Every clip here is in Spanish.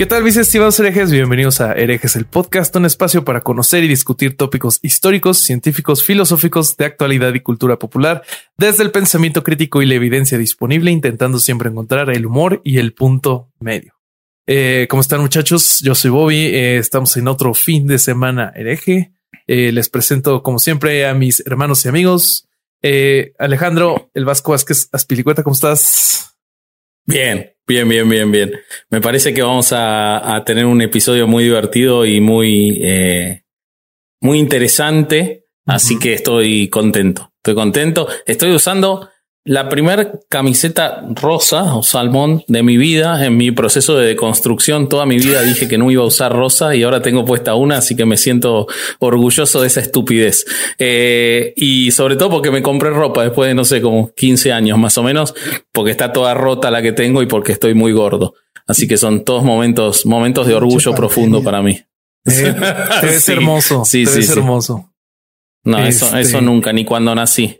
¿Qué tal, mis estimados herejes? Bienvenidos a Herejes, el podcast, un espacio para conocer y discutir tópicos históricos, científicos, filosóficos, de actualidad y cultura popular, desde el pensamiento crítico y la evidencia disponible, intentando siempre encontrar el humor y el punto medio. Eh, ¿Cómo están, muchachos? Yo soy Bobby. eh, estamos en otro fin de semana hereje. Eh, les presento, como siempre, a mis hermanos y amigos. Eh, Alejandro, el Vasco Vázquez Aspilicueta, ¿cómo estás? Bien, bien, bien, bien, bien. Me parece que vamos a, a tener un episodio muy divertido y muy, eh, muy interesante. Así que estoy contento. Estoy contento. Estoy usando la primer camiseta rosa o salmón de mi vida. En mi proceso de deconstrucción, toda mi vida dije que no iba a usar rosa y ahora tengo puesta una, así que me siento orgulloso de esa estupidez. Eh, y sobre todo porque me compré ropa después de, no sé, como 15 años más o menos, porque está toda rota la que tengo y porque estoy muy gordo. Así que son todos momentos, momentos de orgullo profundo para mí. Eh, te ves Sí, hermoso. sí, te sí, ves sí. hermoso. No, eso, Este- eso nunca, ni cuando nací.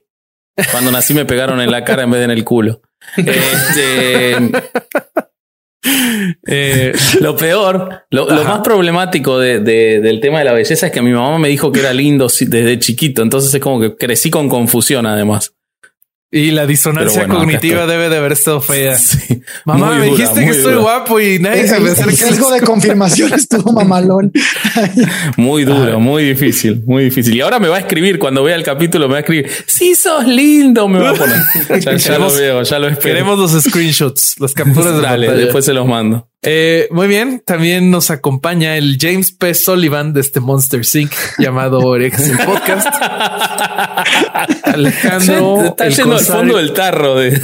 Cuando nací me pegaron en la cara en vez de en el culo. Este, Eh, lo peor, lo, más problemático de- de- del tema de la belleza es que mi mamá me dijo que era lindo desde chiquito. Entonces es como que crecí con confusión además. Y la disonancia bueno, cognitiva debe de haber estado fea. Sí, Mamá, muy me dura, dijiste que estoy guapo y nadie se El, me el acerca. sesgo de confirmación estuvo mamalón. Muy duro, muy difícil, muy difícil. Y ahora me va a escribir, cuando vea el capítulo, me va a escribir, sí, sos lindo, me va a poner. Ya, ya lo veo, ya lo espero. Queremos los screenshots, las capturas de Dale, pantalla. después se los mando. Eh, muy bien, también nos acompaña el James P. Sullivan de este Monster Sync llamado Herejes el Podcast. Alejandro. Está yendo al fondo del tarro de.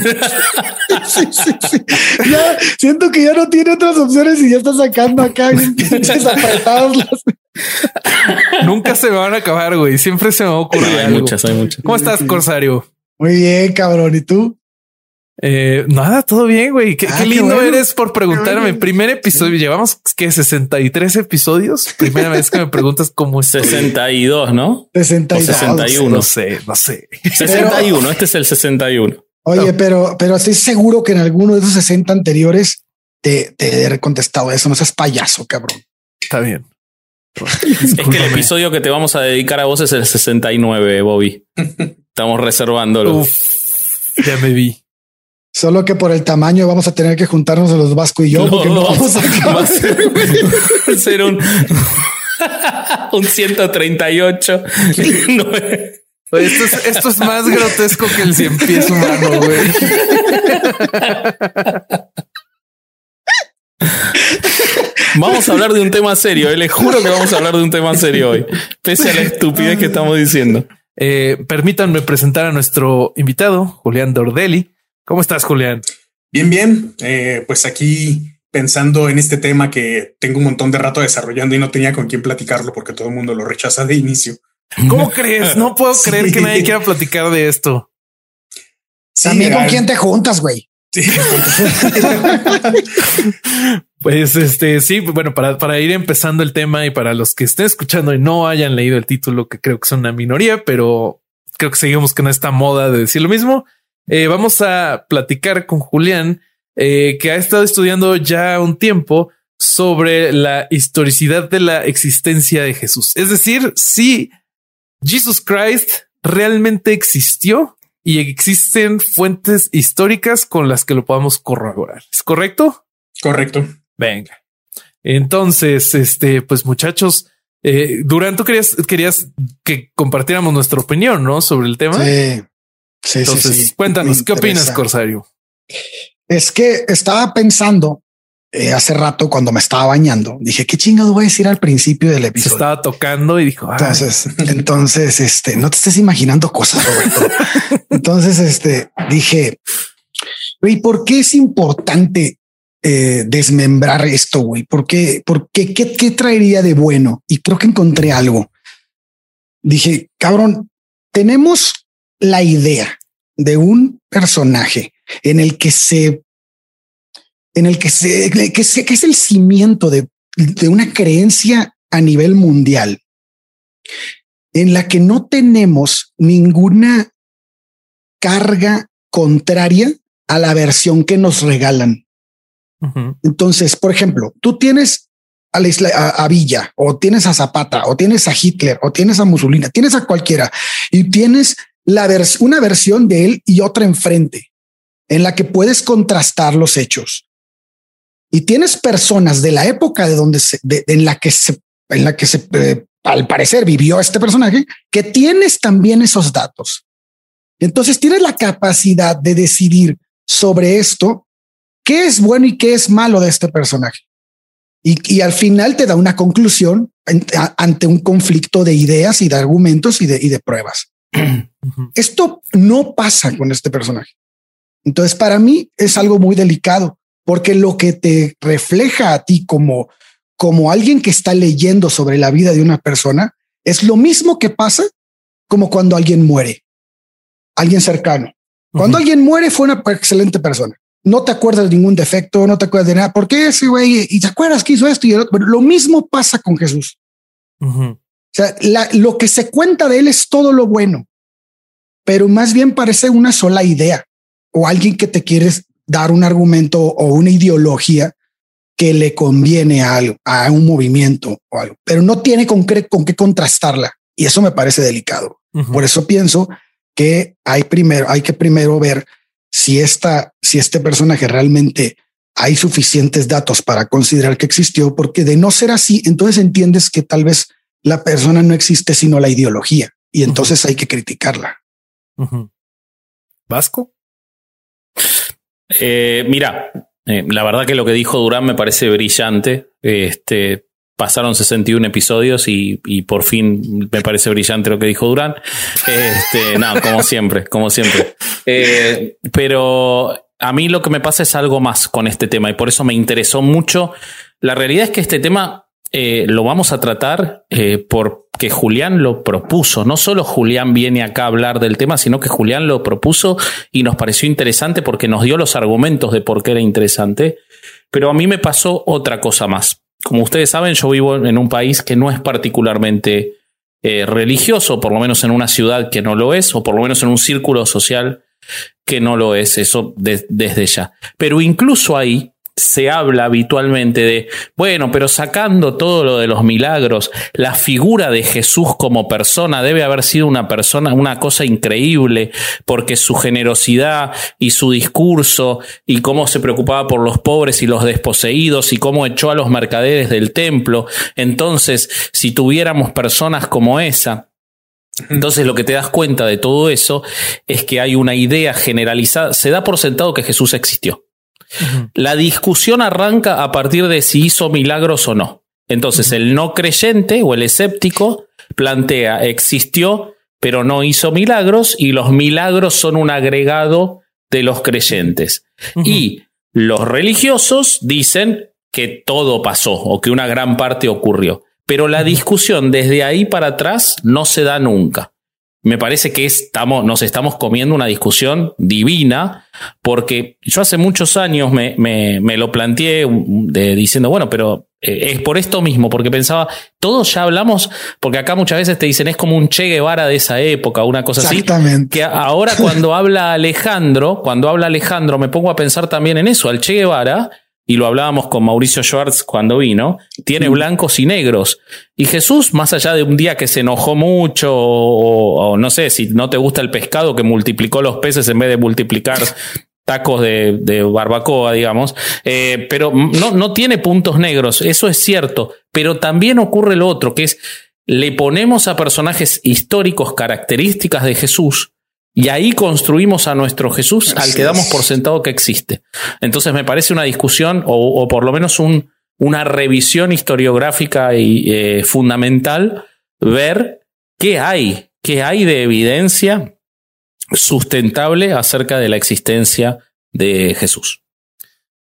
Sí, sí, sí. Ya siento que ya no tiene otras opciones y ya está sacando acá pinches las. Nunca se me van a acabar, güey. Siempre se me va a ocurrir hay algo. muchas, hay muchas. ¿Cómo estás, Corsario? Muy bien, cabrón. ¿Y tú? Eh, nada, todo bien, güey. Qué, Ah, qué qué lindo bueno. eres por preguntarme. bueno. Primer episodio, llevamos que 63 episodios. Primera vez que me preguntas cómo estoy. 62, ¿no? 62. O 61. No sé, no sé. 61, este es el 61. Oye, pero, pero estoy seguro que en alguno de esos 60 anteriores te, te he contestado eso. No seas payaso, cabrón. Está bien. Es que el episodio que te vamos a dedicar a vos es el 69, Bobby. Estamos reservándolo. Uf, ya me vi. Solo que por el tamaño vamos a tener que juntarnos a los Vasco y yo No, porque no vamos a va a acabar. ser, va a ser un, un 138. No, Oye, Esto es, esto es más grotesco que el cien pies humano, güey. Vamos a hablar de un tema serio. eh, Les juro que vamos a hablar de un tema serio hoy. Pese a la estupidez que estamos diciendo. Eh, permítanme presentar a nuestro invitado, Julián Dordelli. ¿Cómo estás, Julián? Bien, bien. Eh, pues aquí pensando en este tema que tengo un montón de rato desarrollando y no tenía con quién platicarlo porque todo el mundo lo rechaza de inicio. ¿Cómo crees? No puedo Sí. creer que nadie quiera platicar de esto. Sí, También con al- quién te juntas, güey. Sí. Pues este sí, bueno, para, para ir empezando el tema y para los que estén escuchando y no hayan leído el título, que creo que son una minoría, pero creo que seguimos con esta moda de decir lo mismo. Eh, vamos a platicar con Julián, eh, que ha estado estudiando ya un tiempo sobre la historicidad de la existencia de Jesús. Es decir, si Jesus Christ realmente existió y existen fuentes históricas con las que lo podamos corroborar. ¿Es correcto? Correcto. Venga. Entonces, este, pues muchachos, eh, Durán, tú querías, querías que compartiéramos nuestra opinión, ¿no? Sobre el tema. Sí, sí, Entonces, cuéntanos, ¿qué opinas, Corsario? Es que estaba pensando eh, hace rato cuando me estaba bañando, dije, ¿qué chingado voy a decir al principio del episodio? Se estaba tocando y dijo, entonces, entonces, este, no te estés imaginando cosas, Roberto. entonces, este, dije, ¿y por qué es importante eh, desmembrar esto, güey? ¿Por qué? ¿Por qué? qué? ¿Qué traería de bueno? Y creo que encontré algo. Dije, cabrón, tenemos la idea de un personaje en el que se, en el que se, que, es el cimiento de, de una creencia a nivel mundial, en la que no tenemos ninguna carga contraria a la versión que nos regalan. Entonces, por ejemplo, tú tienes a, la isla, a, Villa o tienes a Zapata o tienes a Hitler o tienes a Mussolini, tienes a cualquiera y tienes la una versión de él y otra enfrente en la que puedes contrastar los hechos. Y tienes personas de la época de donde se, en la que se, en la que se, eh, al parecer vivió este personaje, que tienes también esos datos. Entonces tienes la capacidad de decidir sobre esto qué es bueno y qué es malo de este personaje. Y, al final te da una conclusión ante un conflicto de ideas y de argumentos y de, y de pruebas. Esto no pasa con este personaje. Entonces, para mí es algo muy delicado porque lo que te refleja a ti como, como alguien que está leyendo sobre la vida de una persona es lo mismo que pasa como cuando alguien muere, alguien cercano. Cuando alguien muere fue una excelente persona no te acuerdas de ningún defecto, no te acuerdas de nada. ¿Por qué ese güey? Y te acuerdas que hizo esto y lo mismo pasa con Jesús. O sea, lo que se cuenta de él es todo lo bueno, pero más bien parece una sola idea o alguien que te quieres dar un argumento o una ideología que le conviene a algo, a un movimiento o algo, pero no tiene con qué, con qué contrastarla. Y eso me parece delicado. Por eso pienso que hay primero, hay que primero ver si esta, si este personaje realmente hay suficientes datos para considerar que existió, porque de no ser así, entonces entiendes que tal vez la persona no existe sino la ideología y entonces hay que criticarla. Vasco. Eh, mira, eh, la verdad que lo que dijo Durán me parece brillante. Este, pasaron 61 episodios y, y, por fin me parece brillante lo que dijo Durán. Este, no, como siempre, como siempre. Eh, pero a mí lo que me pasa es algo más con este tema y por eso me interesó mucho. La realidad es que este tema eh, lo vamos a tratar eh, porque Julián lo propuso. No solo Julián viene acá a hablar del tema, sino que Julián lo propuso y nos pareció interesante porque nos dio los argumentos de por qué era interesante. Pero a mí me pasó otra cosa más como ustedes saben, yo vivo en un país que no es particularmente eh, religioso, por lo menos en una ciudad que no lo es, o por lo menos en un círculo social que no lo es, eso desde ya. Pero incluso ahí se habla habitualmente de, bueno, pero sacando todo lo de los milagros, la figura de Jesús como persona debe haber sido una persona, una cosa increíble, porque su generosidad y su discurso y cómo se preocupaba por los pobres y los desposeídos y cómo echó a los mercaderes del templo. Entonces, si tuviéramos personas como esa, entonces lo que te das cuenta de todo eso es que hay una idea generalizada, se da por sentado que Jesús existió. La discusión arranca a partir de si hizo milagros o no. Entonces, el no creyente o el escéptico plantea, existió, pero no hizo milagros, y los milagros son un agregado de los creyentes. Y los religiosos dicen que todo pasó o que una gran parte ocurrió. Pero la discusión desde ahí para atrás no se da nunca me parece que estamos, nos estamos comiendo una discusión divina, porque yo hace muchos años me, me, lo planteé de, diciendo, bueno, pero eh, es por esto mismo, porque pensaba, todos ya hablamos, porque acá muchas veces te dicen, es como un Che Guevara de esa época, una cosa así. Que ahora cuando habla Alejandro, cuando habla Alejandro, me pongo a pensar también en eso, al Che Guevara y lo hablábamos con Mauricio Schwartz cuando vino, tiene blancos y negros. Y Jesús, más allá de un día que se enojó mucho, o, no sé, si no te gusta el pescado, que multiplicó los peces en vez de multiplicar tacos de, barbacoa, digamos, eh, pero no, no tiene puntos negros, eso es cierto, pero también ocurre lo otro, que es le ponemos a personajes históricos características de Jesús y ahí construimos a nuestro Jesús al que damos por sentado que existe. Entonces me parece una discusión o, por lo menos un, una revisión historiográfica y eh, fundamental ver qué hay, qué hay de evidencia sustentable acerca de la existencia de Jesús.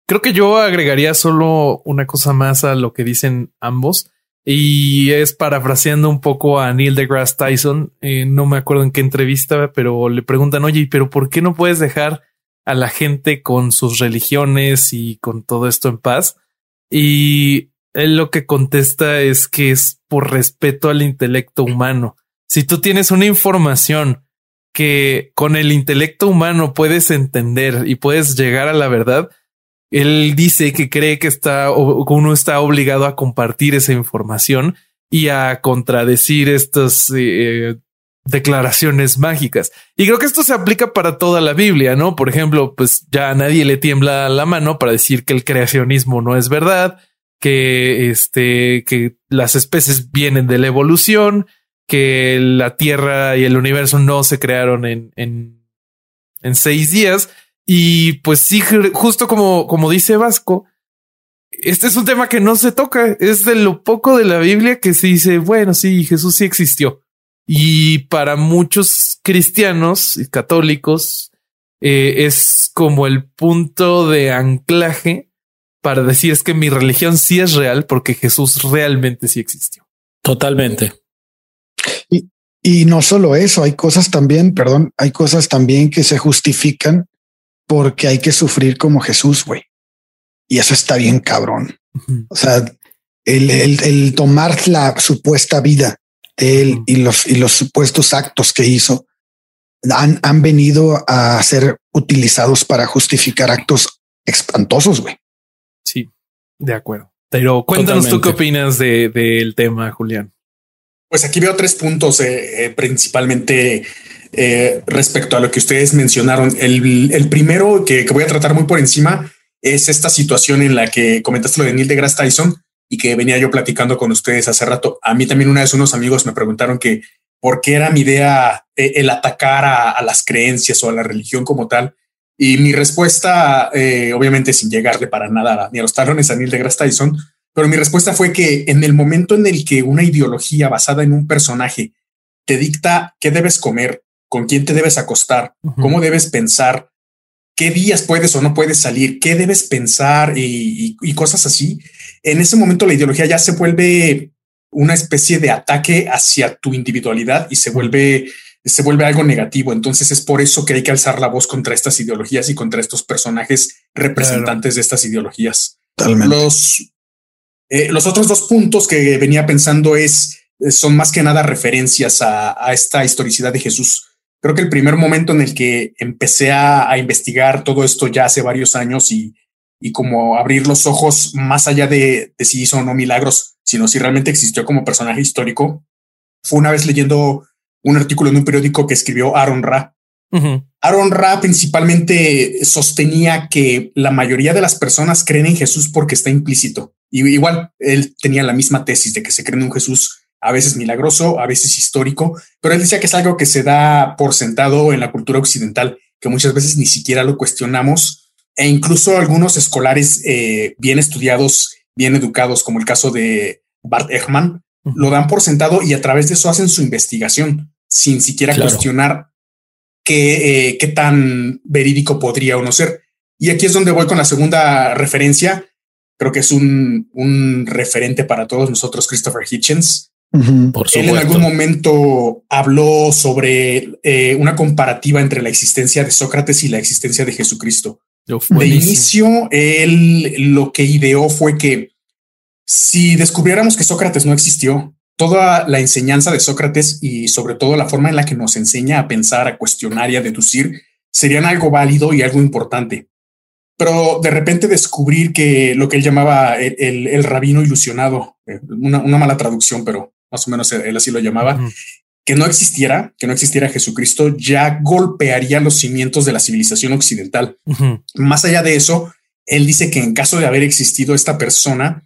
Creo que yo agregaría solo una cosa más a lo que dicen ambos. Y es parafraseando un poco a Neil deGrasse Tyson. Eh, no me acuerdo en qué entrevista, pero le preguntan, oye, pero ¿por qué no puedes dejar a la gente con sus religiones y con todo esto en paz? Y él lo que contesta es que es por respeto al intelecto humano. Si tú tienes una información que con el intelecto humano puedes entender y puedes llegar a la verdad, él dice que cree que está uno está obligado a compartir esa información y a contradecir estas eh, declaraciones mágicas. Y creo que esto se aplica para toda la Biblia, ¿no? Por ejemplo, pues ya a nadie le tiembla la mano para decir que el creacionismo no es verdad, que este, que las especies vienen de la evolución, que la Tierra y el universo no se crearon en, en seis días. Y pues sí, justo como, como dice Vasco, este es un tema que no se toca. Es de lo poco de la Biblia que se dice, bueno, sí, Jesús sí existió. Y para muchos cristianos y católicos eh, es como el punto de anclaje para decir es que mi religión sí es real porque Jesús realmente sí existió. Totalmente. Y no solo eso, hay cosas también, perdón, hay cosas también que se justifican porque hay que sufrir como Jesús, güey. Y eso está bien cabrón. O sea, el, el, tomar la supuesta vida de él y los, y los supuestos actos que hizo han, han venido a ser utilizados para justificar actos espantosos, güey. Sí, de acuerdo. Pero cuéntanos tú qué opinas del de, tema, Julián. Pues aquí veo tres puntos eh, eh, principalmente eh, respecto a lo que ustedes mencionaron. El, primero que, voy a tratar muy por encima es esta situación en la que comentaste lo de Neil deGrasse Tyson y que venía yo platicando con ustedes hace rato. A mí también una vez unos amigos me preguntaron que por qué era mi idea el atacar a, las creencias o a la religión como tal. Y mi respuesta, obviamente sin llegarle para nada ni a los talones a Neil deGrasse Tyson, pero mi respuesta fue que en el momento en el que una ideología basada en un personaje te dicta qué debes comer, con quién te debes acostar, cómo debes pensar, qué días puedes o no puedes salir, qué debes pensar y, cosas así, en ese momento la ideología ya se vuelve una especie de ataque hacia tu individualidad y se vuelve se vuelve algo negativo. Entonces es por eso que hay que alzar la voz contra estas ideologías y contra estos personajes representantes de estas ideologías. Los, eh, los otros dos puntos que venía pensando es, eh, son más que nada referencias a, esta historicidad de Jesús. Creo que el primer momento en el que empecé a, investigar todo esto ya hace varios años y, y como abrir los ojos más allá de, si hizo o no milagros, sino si realmente existió como personaje histórico, fue una vez leyendo un artículo en un periódico que escribió Aaron Ra. Aaron Ra principalmente sostenía que la mayoría de las personas creen en Jesús porque está implícito. Y igual él tenía la misma tesis de que se cree en un Jesús a veces milagroso, a veces histórico, pero él decía que es algo que se da por sentado en la cultura occidental, que muchas veces ni siquiera lo cuestionamos e incluso algunos escolares eh, bien estudiados, bien educados, como el caso de Bart Ehrman, lo dan por sentado y a través de eso hacen su investigación sin siquiera cuestionar qué, eh, qué tan verídico podría o no ser. Y aquí es donde voy con la segunda referencia, creo que es un, un referente para todos nosotros, Christopher Hitchens. Por Él en algún momento habló sobre eh, una comparativa entre la existencia de Sócrates y la existencia de Jesucristo. de inicio, él lo que ideó fue que si descubriéramos que Sócrates no existió, toda la enseñanza de Sócrates y sobre todo la forma en la que nos enseña a pensar, a cuestionar y a deducir serían algo válido y algo importante. Pero de repente descubrir que lo que él llamaba el, rabino ilusionado, eh, una, mala traducción, pero más o menos él así lo llamaba, que no existiera, que no existiera Jesucristo, ya golpearía los cimientos de la civilización occidental. Más allá de eso, él dice que en caso de haber existido esta persona,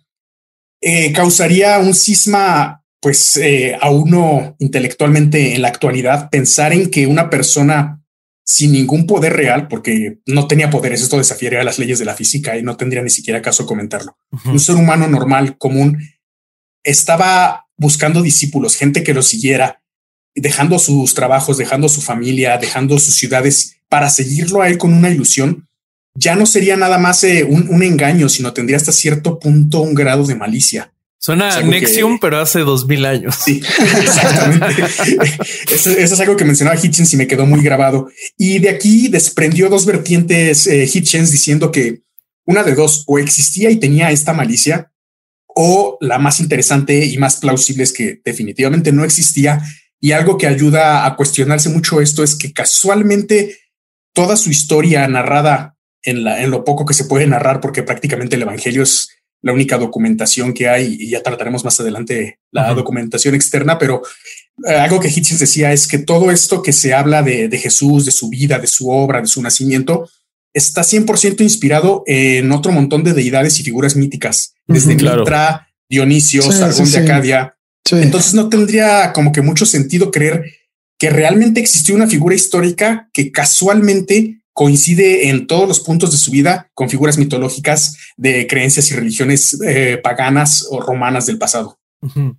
eh, causaría un cisma, pues eh, a uno intelectualmente en la actualidad, pensar en que una persona sin ningún poder real, porque no tenía poderes, esto desafiaría las leyes de la física y no tendría ni siquiera caso comentarlo. Un ser humano normal, común, estaba buscando discípulos, gente que lo siguiera, dejando sus trabajos, dejando su familia, dejando sus ciudades para seguirlo a él con una ilusión, ya no sería nada más eh, un, engaño, sino tendría hasta cierto punto un grado de malicia. Suena Nexium, pero hace dos mil años. Sí, exactamente. eso, es algo que mencionaba Hitchens y me quedó muy grabado. Y de aquí desprendió dos vertientes eh, Hitchens diciendo que una de dos o existía y tenía esta malicia, o la más interesante y más plausible es que definitivamente no existía. Y algo que ayuda a cuestionarse mucho esto es que casualmente toda su historia narrada en, la, en lo poco que se puede narrar, porque prácticamente el Evangelio es la única documentación que hay y ya trataremos más adelante la documentación externa, pero eh, algo que Hitchens decía es que todo esto que se habla de, Jesús, de su vida, de su obra, de su nacimiento, está 100% inspirado en otro montón de deidades y figuras míticas, desde Mitra, Dionisio, Sargón de Acadia. Entonces no tendría como que mucho sentido creer que realmente existió una figura histórica que casualmente coincide en todos los puntos de su vida con figuras mitológicas de creencias y religiones eh, paganas o romanas del pasado.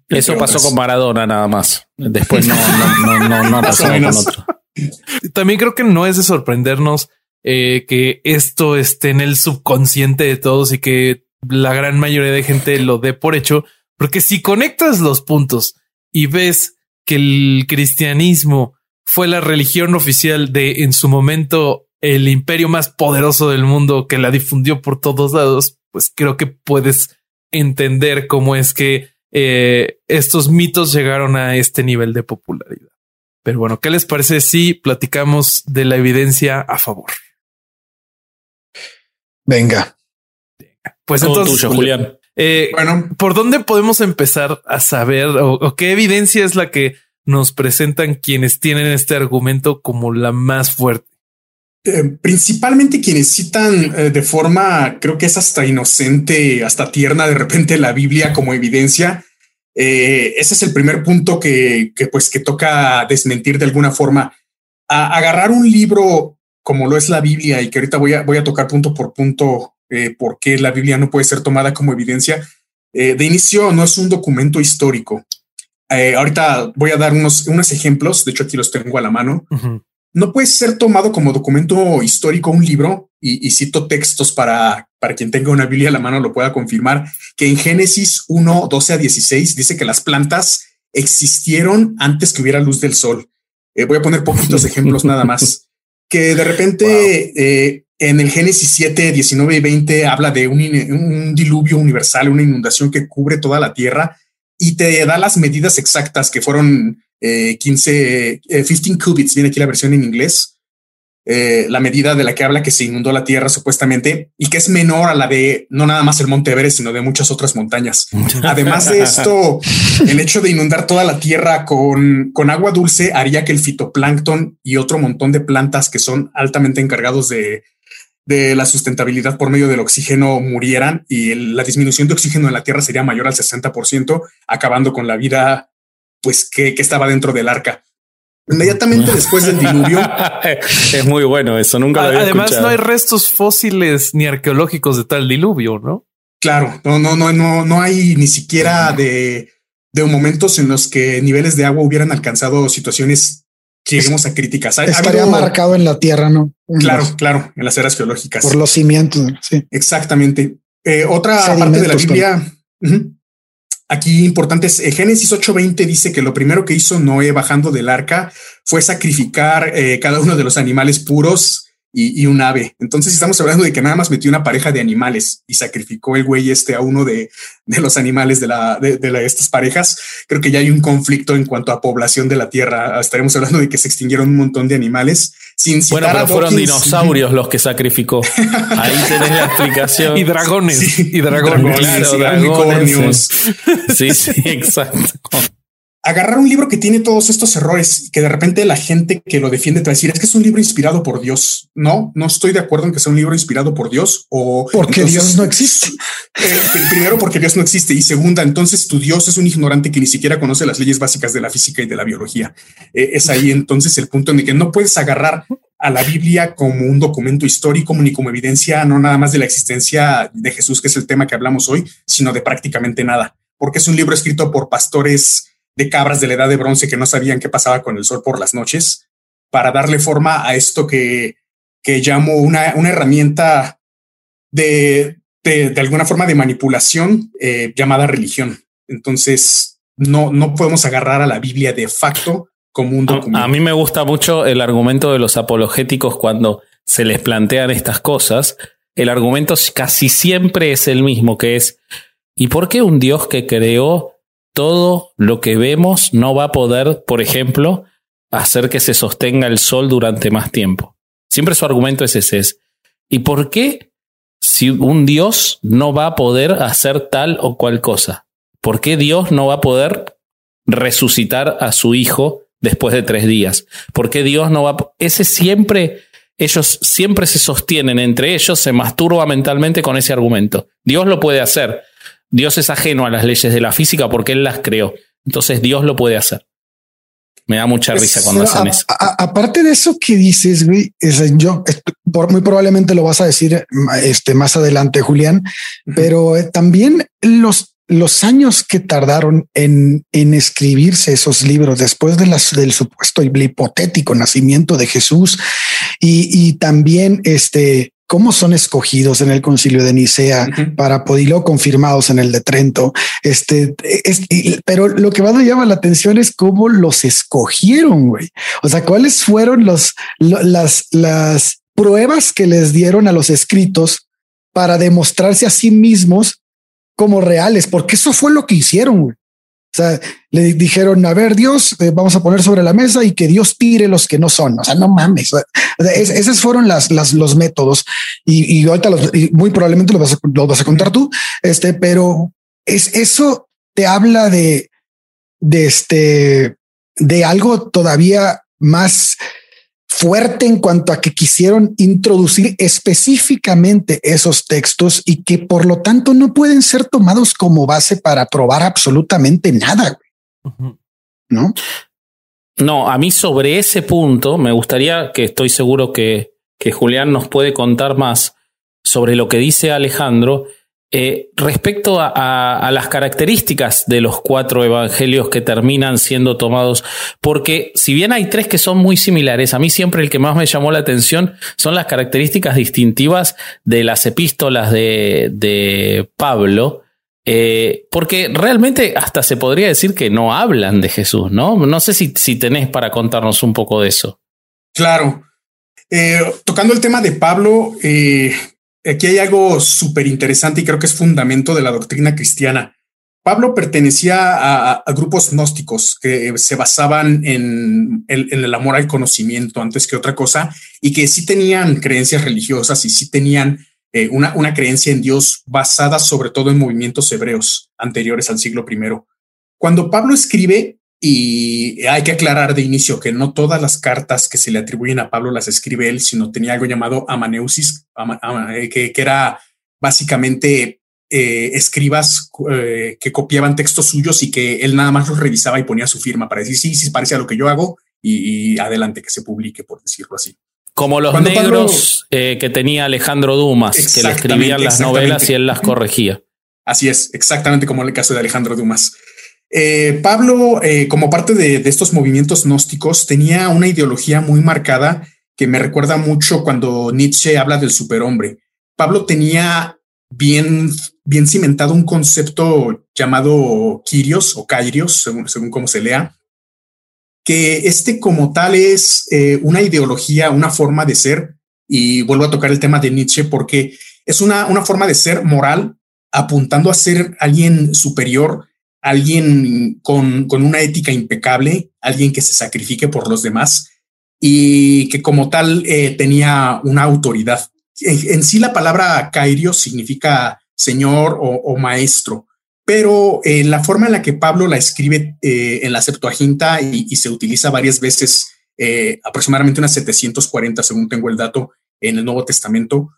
Eso pasó con Maradona nada más. Después no, no, no, no, pasó con otro. También creo que no es de sorprendernos eh, que esto esté en el subconsciente de todos y que la gran mayoría de gente lo dé por hecho, porque si conectas los puntos y ves que el cristianismo fue la religión oficial de en su momento el imperio más poderoso del mundo que la difundió por todos lados, pues creo que puedes entender cómo es que eh, estos mitos llegaron a este nivel de popularidad. Pero bueno, ¿qué les parece si platicamos de la evidencia a favor? Venga. Pues entonces, Julián. Eh, bueno, ¿por dónde podemos empezar a saber o qué evidencia es la que nos presentan quienes tienen este argumento como la más fuerte? Eh, principalmente quienes citan eh, de forma, creo que es hasta inocente, hasta tierna de repente la Biblia como evidencia. Eh, ese es el primer punto que, pues que toca desmentir de alguna forma. agarrar un libro como lo es la Biblia y que ahorita voy a, voy a tocar punto por punto por qué la Biblia no puede ser tomada como evidencia. de inicio no es un documento histórico. ahorita voy a dar unos, unos ejemplos, de hecho aquí los tengo a la mano no puede ser tomado como documento histórico un libro, y, cito textos para, para quien tenga una Biblia a la mano lo pueda confirmar, que en Génesis 1, 12 a 16 dice que las plantas existieron antes que hubiera luz del sol. Eh, voy a poner poquitos ejemplos nada más. Que de repente eh, en el Génesis 7, 19 y 20 habla de un, un diluvio universal, una inundación que cubre toda la tierra y te da las medidas exactas que fueron 15, eh, 15 eh, cubits, viene aquí la versión en inglés, eh, la medida de la que habla que se inundó la Tierra supuestamente y que es menor a la de no nada más el Monte Everest, sino de muchas otras montañas. Además de esto, el hecho de inundar toda la Tierra con, con agua dulce haría que el fitoplancton y otro montón de plantas que son altamente encargados de, de la sustentabilidad por medio del oxígeno murieran y la disminución de oxígeno en la Tierra sería mayor al 60%, acabando con la vida pues que, estaba dentro del arca. Inmediatamente después del diluvio. es muy bueno eso, nunca lo había Además, no hay restos fósiles ni arqueológicos de tal diluvio, ¿no? Claro, no, no, no, no, no hay ni siquiera de, de momentos en los que niveles de agua hubieran alcanzado situaciones que lleguemos a críticas. Estaría marcado en la tierra, ¿no? claro, claro, en las eras geológicas. Por los cimientos, sí. Exactamente. Eh, otra parte de la Biblia. Aquí importante es eh, Génesis 8:20 dice que lo primero que hizo Noé bajando del arca fue sacrificar eh, cada uno de los animales puros y, un ave. Entonces estamos hablando de que nada más metió una pareja de animales y sacrificó el güey este a uno de, los animales de, la, de, estas parejas. Creo que ya hay un conflicto en cuanto a población de la tierra. Estaremos hablando de que se extinguieron un montón de animales. Sin bueno, pero fueron dinosaurios los que sacrificó. Ahí tenés la explicación. y dragones. Y dragones. dragones. Sí, sí, exacto. Agarrar un libro que tiene todos estos errores y que de repente la gente que lo defiende te va a decir es que es un libro inspirado por Dios. No, no estoy de acuerdo en que sea un libro inspirado por Dios o porque Dios no existe. Eh, primero, porque Dios no existe y segunda, entonces tu Dios es un ignorante que ni siquiera conoce las leyes básicas de la física y de la biología. Eh, es ahí entonces el punto en el que no puedes agarrar a la Biblia como un documento histórico ni como evidencia, no nada más de la existencia de Jesús, que es el tema que hablamos hoy, sino de prácticamente nada, porque es un libro escrito por pastores de cabras de la edad de bronce que no sabían qué pasaba con el sol por las noches, para darle forma a esto que, que llamo una, una herramienta de, de, alguna forma de manipulación eh, llamada religión. Entonces, no, no podemos agarrar a la Biblia de facto como un documento. A, mí me gusta mucho el argumento de los apologéticos cuando se les plantean estas cosas. El argumento casi siempre es el mismo, que es, ¿y por qué un Dios que creó todo lo que vemos no va a poder, por ejemplo, hacer que se sostenga el sol durante más tiempo. Siempre su argumento es ese. Es, ¿Y por qué si un Dios no va a poder hacer tal o cual cosa? ¿Por qué Dios no va a poder resucitar a su hijo después de tres días? ¿Por qué Dios no va a... Ese siempre, ellos siempre se sostienen entre ellos, se masturba mentalmente con ese argumento. Dios lo puede hacer. Dios es ajeno a las leyes de la física porque Él las creó. Entonces Dios lo puede hacer. Me da mucha risa cuando hacen eso. aparte de eso que dices, güey, es, yo muy probablemente lo vas a decir este, más adelante, Julián, pero eh, también los, los años que tardaron en, en escribirse esos libros después de las, del supuesto y hipotético nacimiento de Jesús y, y también este cómo son escogidos en el concilio de Nicea para poderlo confirmados en el de Trento. Este, pero lo que más me llama la atención es cómo los escogieron, güey. O sea, cuáles fueron los, las, las pruebas que les dieron a los escritos para demostrarse a sí mismos como reales, porque eso fue lo que hicieron. Güey. O sea, le dijeron, a ver, Dios, eh, vamos a poner sobre la mesa y que Dios tire los que no son. O sea, no mames. esos fueron las, las, los métodos y, y ahorita los, muy probablemente lo vas, a, lo vas a contar tú. Este, pero es eso te habla de, de este, de algo todavía más fuerte en cuanto a que quisieron introducir específicamente esos textos y que por lo tanto no pueden ser tomados como base para probar absolutamente nada. ¿No? No, a mí sobre ese punto me gustaría que estoy seguro que, que Julián nos puede contar más sobre lo que dice Alejandro eh, respecto a, las características de los cuatro evangelios que terminan siendo tomados, porque si bien hay tres que son muy similares, a mí siempre el que más me llamó la atención son las características distintivas de las epístolas de, Pablo, eh, porque realmente hasta se podría decir que no hablan de Jesús, ¿no? No sé si, si tenés para contarnos un poco de eso. Claro. Eh, tocando el tema de Pablo, aquí hay algo súper interesante y creo que es fundamento de la doctrina cristiana. Pablo pertenecía a, grupos gnósticos que se basaban en el, amor al conocimiento antes que otra cosa y que sí tenían creencias religiosas y sí tenían eh, una, una creencia en Dios basada sobre todo en movimientos hebreos anteriores al siglo I. Cuando Pablo escribe, y hay que aclarar de inicio que no todas las cartas que se le atribuyen a Pablo las escribe él, sino tenía algo llamado amaneusis, eh, que, era básicamente eh, escribas eh, que copiaban textos suyos y que él nada más los revisaba y ponía su firma para decir, sí, sí, parece a lo que yo hago y, adelante que se publique, por decirlo así. Como los negros que tenía Alejandro Dumas, que le escribían las novelas y él las corregía. Así es, exactamente como en el caso de Alejandro Dumas. Eh, Pablo, eh, como parte de, estos movimientos gnósticos, tenía una ideología muy marcada que me recuerda mucho cuando Nietzsche habla del superhombre. Pablo tenía bien, bien cimentado un concepto llamado Kyrios o Kairios, según, según cómo se lea, que este como tal es eh, una ideología, una forma de ser, y vuelvo a tocar el tema de Nietzsche porque es una, una forma de ser moral apuntando a ser alguien superior alguien con, una ética impecable, alguien que se sacrifique por los demás y que como tal eh, tenía una autoridad. En, sí la palabra Kairio significa señor o, maestro. pero eh, la forma en la que Pablo la escribe eh, en la Septuaginta y, y, se utiliza varias veces, eh, aproximadamente unas 740, según tengo el dato, en el Nuevo Testamento,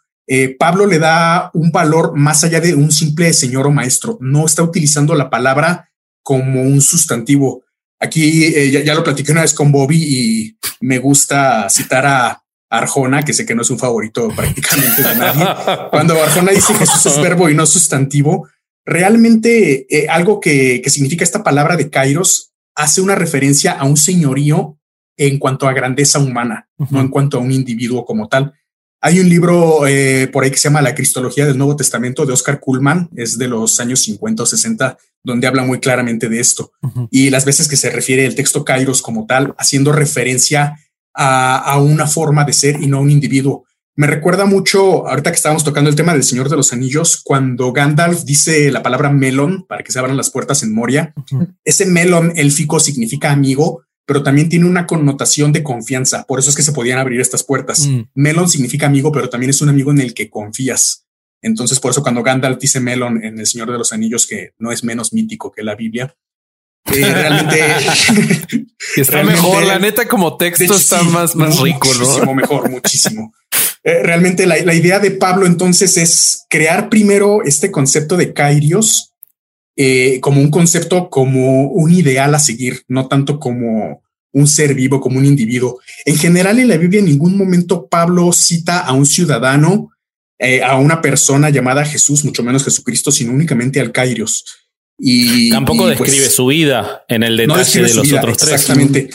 Pablo le da un valor más allá de un simple señor o maestro. No está utilizando la palabra como un sustantivo. Aquí ya, ya, lo platiqué una vez con Bobby y me gusta citar a Arjona, que sé que no es un favorito prácticamente de nadie. Cuando Arjona dice Jesús es verbo y no sustantivo, realmente eh, algo que, que, significa esta palabra de Kairos hace una referencia a un señorío en cuanto a grandeza humana, uh -huh. no en cuanto a un individuo como tal. Hay un libro eh, por ahí que se llama La Cristología del Nuevo Testamento de Oscar Kuhlman, es de los años 50 o 60, donde habla muy claramente de esto. Uh -huh. Y las veces que se refiere el texto Kairos como tal, haciendo referencia a, a, una forma de ser y no a un individuo. Me recuerda mucho, ahorita que estábamos tocando el tema del Señor de los Anillos, cuando Gandalf dice la palabra melon para que se abran las puertas en Moria. Uh -huh. Ese melon élfico significa amigo, pero también tiene una connotación de confianza. Por eso es que se podían abrir estas puertas. Mm. Melon significa amigo, pero también es un amigo en el que confías. Entonces, por eso cuando Gandalf dice melon en El Señor de los Anillos, que no es menos mítico que la Biblia, eh, realmente está realmente, mejor. La neta, como texto hecho, está sí, más, más rico, ¿no? Muchísimo mejor, muchísimo. Eh, realmente la, la, idea de Pablo entonces es crear primero este concepto de Kairios eh, como un concepto, como un ideal a seguir, no tanto como un ser vivo, como un individuo. En general, en la Biblia, en ningún momento Pablo cita a un ciudadano, eh, a una persona llamada Jesús, mucho menos Jesucristo, sino únicamente al Kairios. Y tampoco y, describe pues, su vida en el detalle no de los vida, otros tres. Exactamente.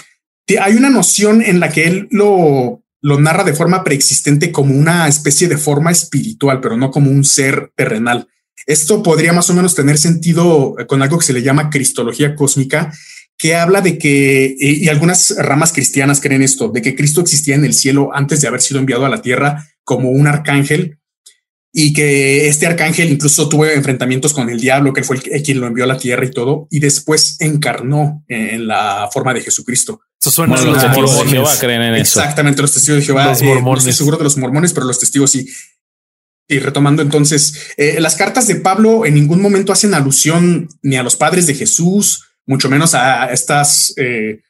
Hay una noción en la que él lo, lo narra de forma preexistente como una especie de forma espiritual, pero no como un ser terrenal. Esto podría más o menos tener sentido con algo que se le llama cristología cósmica, que habla de que, y algunas ramas cristianas creen esto, de que Cristo existía en el cielo antes de haber sido enviado a la tierra como un arcángel y que este arcángel incluso tuvo enfrentamientos con el diablo, que fue el, quien lo envió a la tierra y todo, y después encarnó en la forma de Jesucristo. Eso suena bueno, los testigos de Jehová creen en eso. Exactamente, los testigos de Jehová. Los mormones. Eh, no estoy seguro de los mormones, pero los testigos sí. Y retomando entonces, eh, las cartas de Pablo en ningún momento hacen alusión ni a los padres de Jesús, mucho menos a estas eh,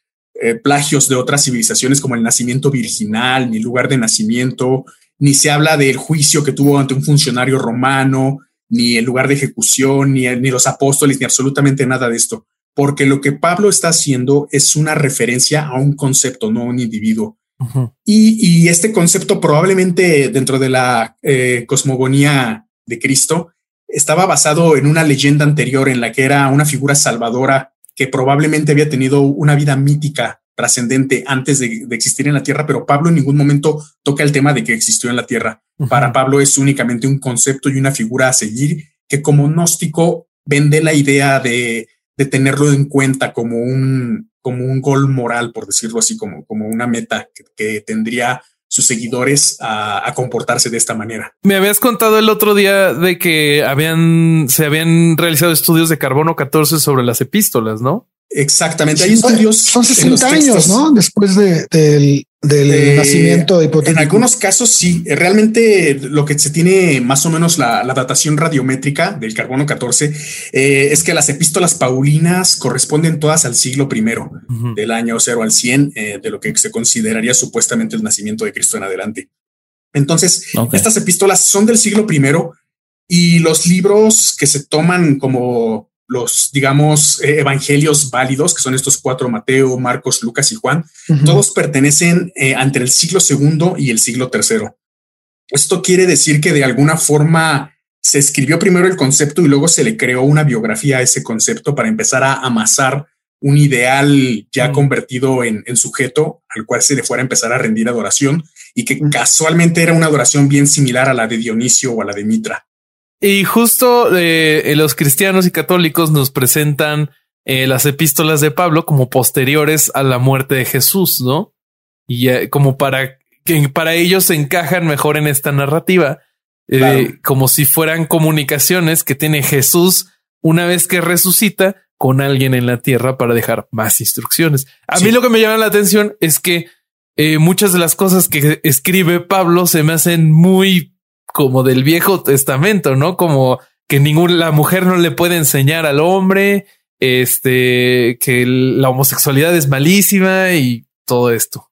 eh, plagios de otras civilizaciones como el nacimiento virginal, ni lugar de nacimiento, ni se habla del juicio que tuvo ante un funcionario romano, ni el lugar de ejecución, ni, ni los apóstoles, ni absolutamente nada de esto. Porque lo que Pablo está haciendo es una referencia a un concepto, no a un individuo. Uh -huh. y, y, este concepto probablemente dentro de la eh, cosmogonía de Cristo estaba basado en una leyenda anterior en la que era una figura salvadora que probablemente había tenido una vida mítica trascendente antes de, de, existir en la tierra, pero Pablo en ningún momento toca el tema de que existió en la tierra. Uh -huh. Para Pablo es únicamente un concepto y una figura a seguir que como gnóstico vende la idea de, de tenerlo en cuenta como un, como un gol moral, por decirlo así, como, como una meta que, tendría sus seguidores a, a, comportarse de esta manera. Me habías contado el otro día de que habían, se habían realizado estudios de carbono 14 sobre las epístolas, ¿no? Exactamente. Hay estudios. Son 60 años, ¿no? Después de, del, del eh, nacimiento hipotético. En algunos casos, sí. Realmente lo que se tiene más o menos la, la datación radiométrica del carbono 14 eh, es que las epístolas paulinas corresponden todas al siglo primero uh -huh. del año 0 al 100 eh, de lo que se consideraría supuestamente el nacimiento de Cristo en adelante. Entonces, okay. estas epístolas son del siglo primero y los libros que se toman como los, digamos, eh, evangelios válidos, que son estos cuatro, Mateo, Marcos, Lucas y Juan, uh -huh. todos pertenecen eh, entre el siglo segundo y el siglo tercero. Esto quiere decir que de alguna forma se escribió primero el concepto y luego se le creó una biografía a ese concepto para empezar a amasar un ideal ya uh -huh. convertido en, en, sujeto al cual se le fuera a empezar a rendir adoración y que uh -huh. casualmente era una adoración bien similar a la de Dionisio o a la de Mitra. Y justo eh, los cristianos y católicos nos presentan eh, las epístolas de Pablo como posteriores a la muerte de Jesús, ¿no? Y eh, como para que para ellos se encajan mejor en esta narrativa, eh, claro. como si fueran comunicaciones que tiene Jesús una vez que resucita con alguien en la tierra para dejar más instrucciones. A sí. mí lo que me llama la atención es que eh, muchas de las cosas que escribe Pablo se me hacen muy como del Viejo Testamento, ¿no? Como que ninguna la mujer no le puede enseñar al hombre, este, que la homosexualidad es malísima y todo esto.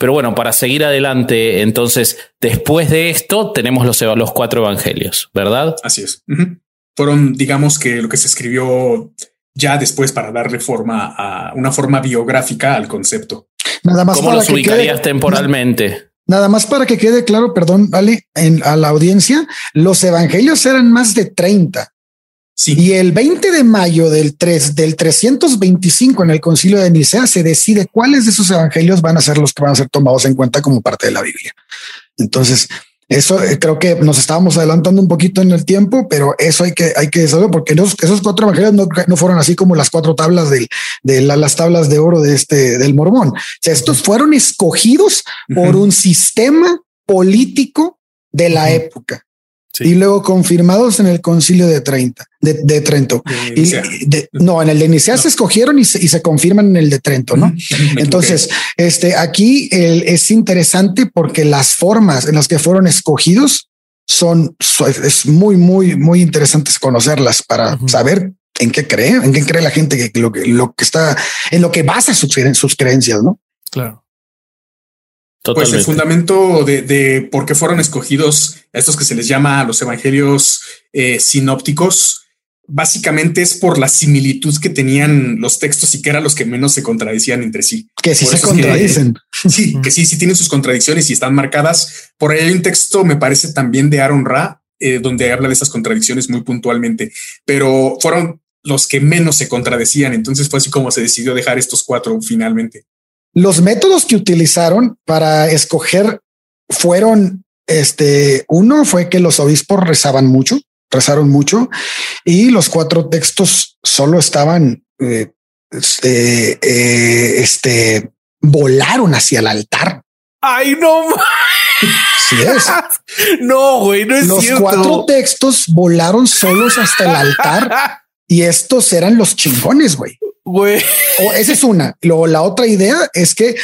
Pero bueno, para seguir adelante, entonces, después de esto, tenemos los, los cuatro evangelios, ¿verdad? Así es. Fueron, digamos que lo que se escribió ya después para darle forma a una forma biográfica al concepto. Nada más ¿Cómo los ubicarías temporalmente? Nada más para que quede claro, perdón, vale, en, a la audiencia, los evangelios eran más de 30. Y el 20 de mayo del 3 del 325 en el Concilio de Nicea se decide cuáles de esos evangelios van a ser los que van a ser tomados en cuenta como parte de la Biblia. Entonces, eso eh, creo que nos estábamos adelantando un poquito en el tiempo, pero eso hay que hay que saberlo porque esos, esos cuatro evangelios no, fueron así como las cuatro tablas del, de las tablas de oro de este del Mormón. O sea, estos fueron escogidos por un sistema político de la época y luego confirmados en el concilio de 30 de, Trento. y, no, en el de Nicea se escogieron y se, y se, confirman en el de Trento, ¿no? Entonces, este aquí es interesante porque las formas en las que fueron escogidos son, es muy, muy, muy interesantes conocerlas para saber en qué cree, en qué cree la gente que lo que, lo que está, en lo que basa sus, sus creencias, ¿no? Claro. Pues el fundamento de, por qué fueron escogidos estos que se les llama los evangelios eh, sinópticos, básicamente es por la similitud que tenían los textos y que eran los que menos se contradecían entre sí. Que sí se contradicen. sí, que sí, sí tienen sus contradicciones y están marcadas. Por ahí hay un texto, me parece también de Aaron Ra, eh, donde habla de esas contradicciones muy puntualmente, pero fueron los que menos se contradecían. Entonces fue así como se decidió dejar estos cuatro finalmente. Los métodos que utilizaron para escoger fueron, este, uno fue que los obispos rezaban mucho, rezaron mucho, y los cuatro textos solo estaban, eh, este, eh, este, volaron hacia el altar. Ay, no. Sí es. No, güey, no es Los cuatro textos volaron solos hasta el altar y estos eran los chingones, güey. Güey. O esa es una. Luego la otra idea es que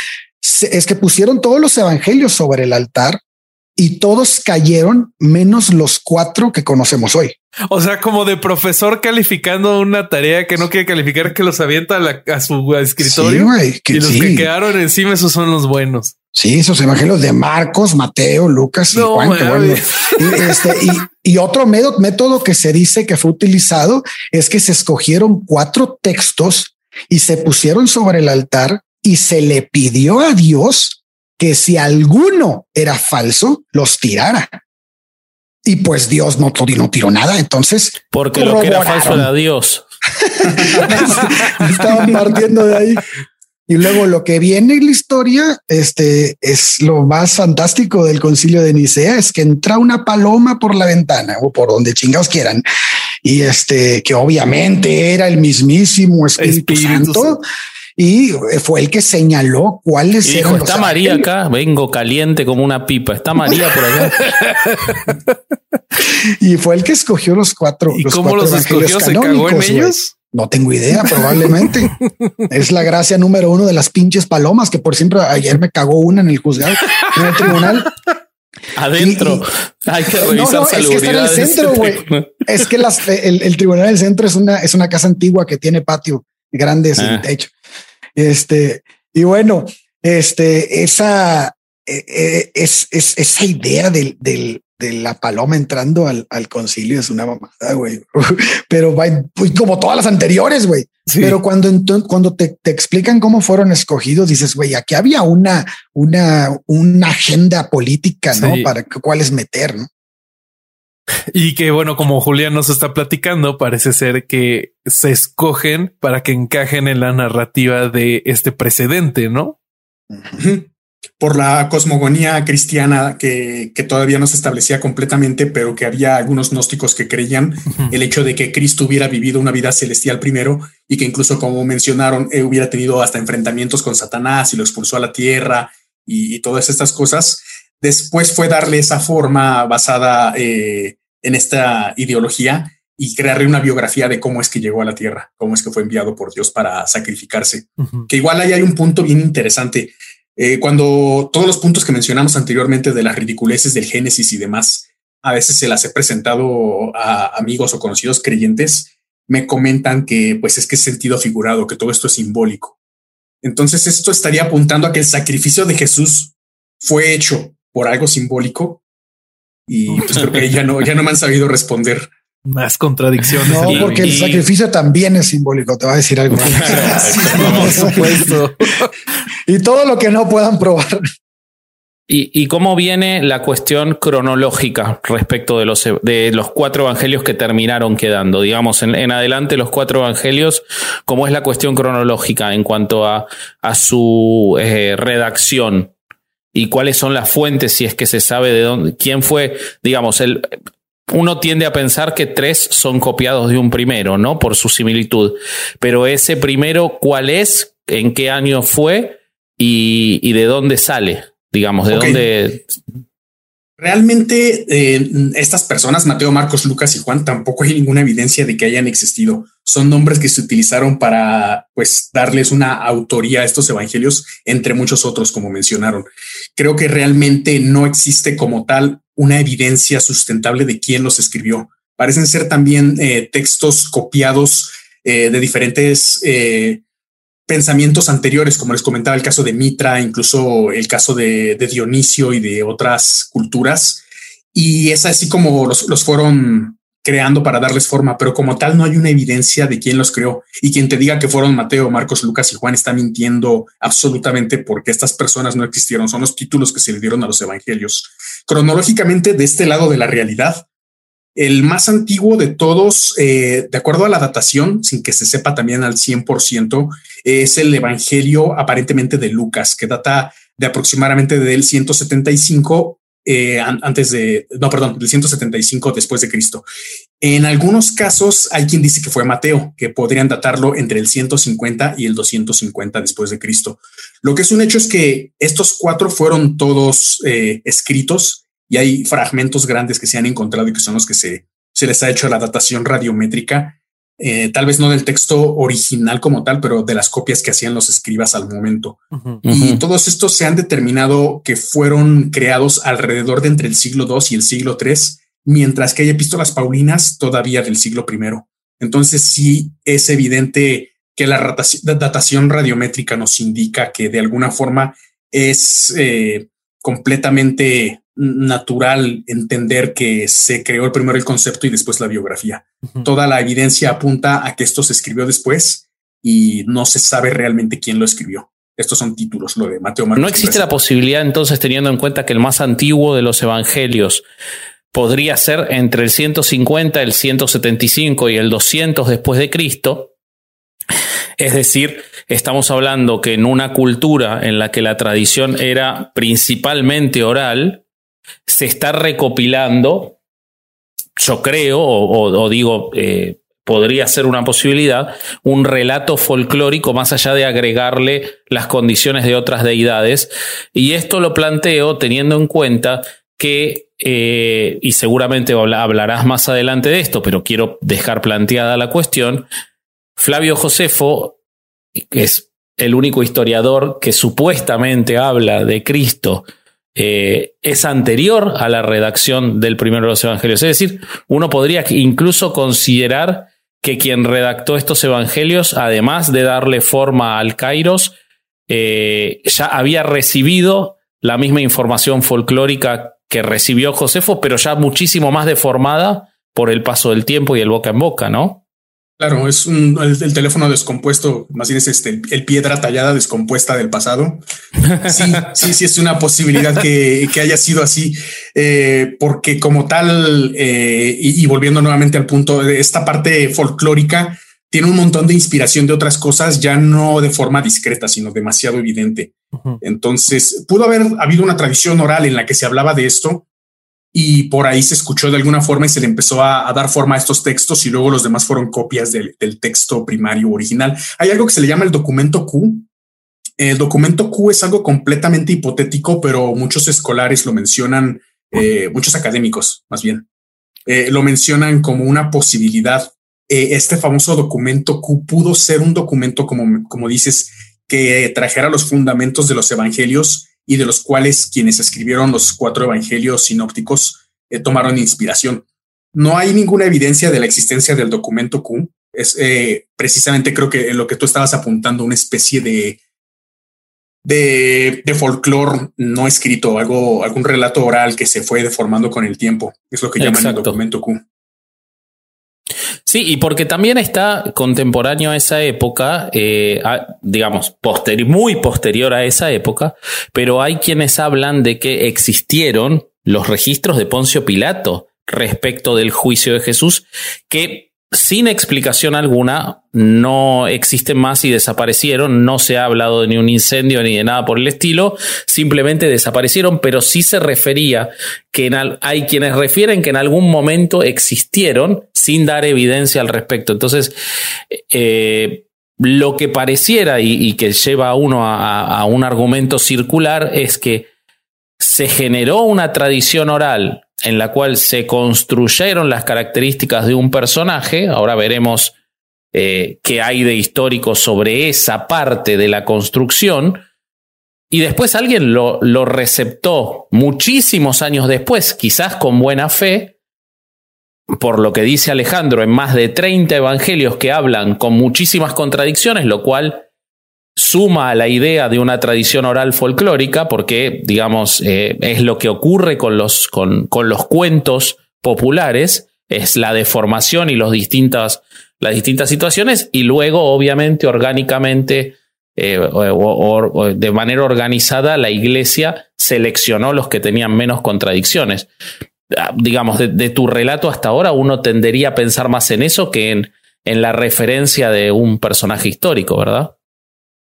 es que pusieron todos los evangelios sobre el altar y todos cayeron menos los cuatro que conocemos hoy. O sea, como de profesor calificando una tarea que no quiere calificar, que los avienta a, su escritorio. y los que quedaron encima, esos son los buenos. Sí, esos evangelios de Marcos, Mateo, Lucas y Juan. y, este, y, otro método que se dice que fue utilizado es que se escogieron cuatro textos y se pusieron sobre el altar y se le pidió a Dios que si alguno era falso, los tirara. Y pues Dios no, no tiró nada. Entonces, porque lo que era falso era Dios. Estaban partiendo de ahí. Y luego lo que viene en la historia, este es lo más fantástico del concilio de Nicea, es que entra una paloma por la ventana o por donde chingados quieran. Y este que obviamente era el mismísimo Espíritu, Santo y fue el que señaló cuáles y eran Está María acá, vengo caliente como una pipa. Está María por allá. y fue el que escogió los cuatro. ¿Y cómo los escogió? ¿Se cagó en ellos? No tengo idea, probablemente. es la gracia número uno de las pinches palomas, que por siempre ayer me cagó una en el juzgado, en el tribunal. Adentro. Hay que revisar no, no, es que está en el centro, güey. es que las, el, el, tribunal del centro es una, es una casa antigua que tiene patio grande sin ah. techo. Este, y bueno, este, esa, es, es, esa idea del, del, de la paloma entrando al, al concilio es una mamada, güey. Pero va pues, como todas las anteriores, güey. Pero cuando, cuando te, te, explican cómo fueron escogidos, dices, güey, aquí había una, una, una agenda política, ¿no? Para cuáles meter, ¿no? Y que bueno, como Julián nos está platicando, parece ser que se escogen para que encajen en la narrativa de este precedente, ¿no? Por la cosmogonía cristiana que, que, todavía no se establecía completamente, pero que había algunos gnósticos que creían el hecho de que Cristo hubiera vivido una vida celestial primero y que incluso, como mencionaron, eh, hubiera tenido hasta enfrentamientos con Satanás y lo expulsó a la tierra y, y todas estas cosas. Después fue darle esa forma basada eh, en esta ideología y crearle una biografía de cómo es que llegó a la tierra, cómo es que fue enviado por Dios para sacrificarse. Que igual ahí hay un punto bien interesante. Eh, cuando todos los puntos que mencionamos anteriormente de las ridiculeces del Génesis y demás, a veces se las he presentado a amigos o conocidos creyentes, me comentan que pues es que es sentido figurado, que todo esto es simbólico. Entonces esto estaría apuntando a que el sacrificio de Jesús fue hecho por algo simbólico y pues creo que ya no, ya no me han sabido responder. Más contradicciones. No, porque el sacrificio también es simbólico, te va a decir algo. por supuesto. y todo lo que no puedan probar. ¿Y, ¿Y, cómo viene la cuestión cronológica respecto de los, de los cuatro evangelios que terminaron quedando? Digamos, en, en adelante los cuatro evangelios, ¿cómo es la cuestión cronológica en cuanto a, a su eh, redacción? ¿Y cuáles son las fuentes, si es que se sabe de dónde, quién fue, digamos, el, uno tiende a pensar que tres son copiados de un primero, ¿no? Por su similitud. Pero ese primero, ¿cuál es? ¿En qué año fue? ¿Y, y de dónde sale? Digamos, de okay. dónde. Realmente, eh, estas personas, Mateo, Marcos, Lucas y Juan, tampoco hay ninguna evidencia de que hayan existido. Son nombres que se utilizaron para, pues, darles una autoría a estos evangelios, entre muchos otros, como mencionaron. Creo que realmente no existe como tal una evidencia sustentable de quién los escribió. Parecen ser también eh, textos copiados eh, de diferentes eh, pensamientos anteriores, como les comentaba el caso de Mitra, incluso el caso de, Dionisio y de otras culturas. Y es así como los, los fueron creando para darles forma, pero como tal no hay una evidencia de quién los creó y quien te diga que fueron Mateo, Marcos, Lucas y Juan está mintiendo absolutamente porque estas personas no existieron, son los títulos que se le dieron a los evangelios. Cronológicamente, de este lado de la realidad, el más antiguo de todos, eh, de acuerdo a la datación, sin que se sepa también al 100%, es el Evangelio aparentemente de Lucas, que data de aproximadamente del 175 eh, antes de, no, perdón, del 175 después de Cristo. En algunos casos hay quien dice que fue Mateo, que podrían datarlo entre el 150 y el 250 después de Cristo. Lo que es un hecho es que estos cuatro fueron todos eh, escritos y hay fragmentos grandes que se han encontrado y que son los que se, se les ha hecho la datación radiométrica eh, tal vez no del texto original como tal, pero de las copias que hacían los escribas al momento. Uh -huh. Y todos estos se han determinado que fueron creados alrededor de entre el siglo II y el siglo III, mientras que hay epístolas paulinas todavía del siglo I. Entonces sí es evidente que la datación radiométrica nos indica que de alguna forma es eh, completamente natural entender que se creó primero el concepto y después la biografía. Uh -huh. Toda la evidencia apunta a que esto se escribió después y no se sabe realmente quién lo escribió. Estos son títulos, lo de Mateo Marcos. No existe la posibilidad entonces, teniendo en cuenta que el más antiguo de los evangelios podría ser entre el 150, el 175 y el 200 después de Cristo. Es decir, estamos hablando que en una cultura en la que la tradición era principalmente oral, se está recopilando, yo creo, o, o, digo, eh, podría ser una posibilidad, un relato folclórico más allá de agregarle las condiciones de otras deidades. Y esto lo planteo teniendo en cuenta que, eh, y seguramente hablarás más adelante de esto, pero quiero dejar planteada la cuestión, Flavio Josefo, que es el único historiador que supuestamente habla de Cristo, eh, es anterior a la redacción del primero de los evangelios. Es decir, uno podría incluso considerar que quien redactó estos evangelios, además de darle forma al Kairos, eh, ya había recibido la misma información folclórica que recibió Josefo, pero ya muchísimo más deformada por el paso del tiempo y el boca en boca, ¿no? Claro, es un, el, el, teléfono descompuesto, más bien es este, el piedra tallada descompuesta del pasado. Sí, sí, sí, es una posibilidad que, que haya sido así, eh, porque como tal, eh, y, y, volviendo nuevamente al punto de esta parte folclórica, tiene un montón de inspiración de otras cosas, ya no de forma discreta, sino demasiado evidente. Entonces, pudo haber habido una tradición oral en la que se hablaba de esto y por ahí se escuchó de alguna forma y se le empezó a, dar forma a estos textos y luego los demás fueron copias del, texto primario original. Hay algo que se le llama el documento Q. El documento Q es algo completamente hipotético, pero muchos escolares lo mencionan, eh, muchos académicos más bien, eh, lo mencionan como una posibilidad. Eh, este famoso documento Q pudo ser un documento, como, como dices, que trajera los fundamentos de los evangelios y de los cuales quienes escribieron los cuatro evangelios sinópticos eh, tomaron inspiración. No hay ninguna evidencia de la existencia del documento Q. Es eh, precisamente creo que lo que tú estabas apuntando, una especie de de, de folclore no escrito, algo, algún relato oral que se fue deformando con el tiempo. Es lo que llaman el documento Q. Sí, y porque también está contemporáneo a esa época, eh, digamos, muy posterior a esa época, pero hay quienes hablan de que existieron los registros de Poncio Pilato respecto del juicio de Jesús, que sin explicación alguna, no existen más y desaparecieron. No se ha hablado de ni un incendio ni de nada por el estilo. Simplemente desaparecieron, pero sí se refería que hay quienes refieren que en algún momento existieron sin dar evidencia al respecto. Entonces, eh, lo que pareciera y, que lleva a uno a un argumento circular es que se generó una tradición oral en la cual se construyeron las características de un personaje. Ahora veremos eh, qué hay de histórico sobre esa parte de la construcción. Y después alguien lo, lo receptó muchísimos años después, quizás con buena fe, por lo que dice Alejandro, en más de 30 evangelios que hablan con muchísimas contradicciones, lo cual suma a la idea de una tradición oral folclórica, porque, digamos, eh, es lo que ocurre con los, con, con, los cuentos populares, es la deformación y los las distintas situaciones, y luego, obviamente, orgánicamente, eh, o, de manera organizada, la iglesia seleccionó los que tenían menos contradicciones. Ah, digamos, de, de tu relato hasta ahora, uno tendería a pensar más en eso que en, en la referencia de un personaje histórico, ¿verdad?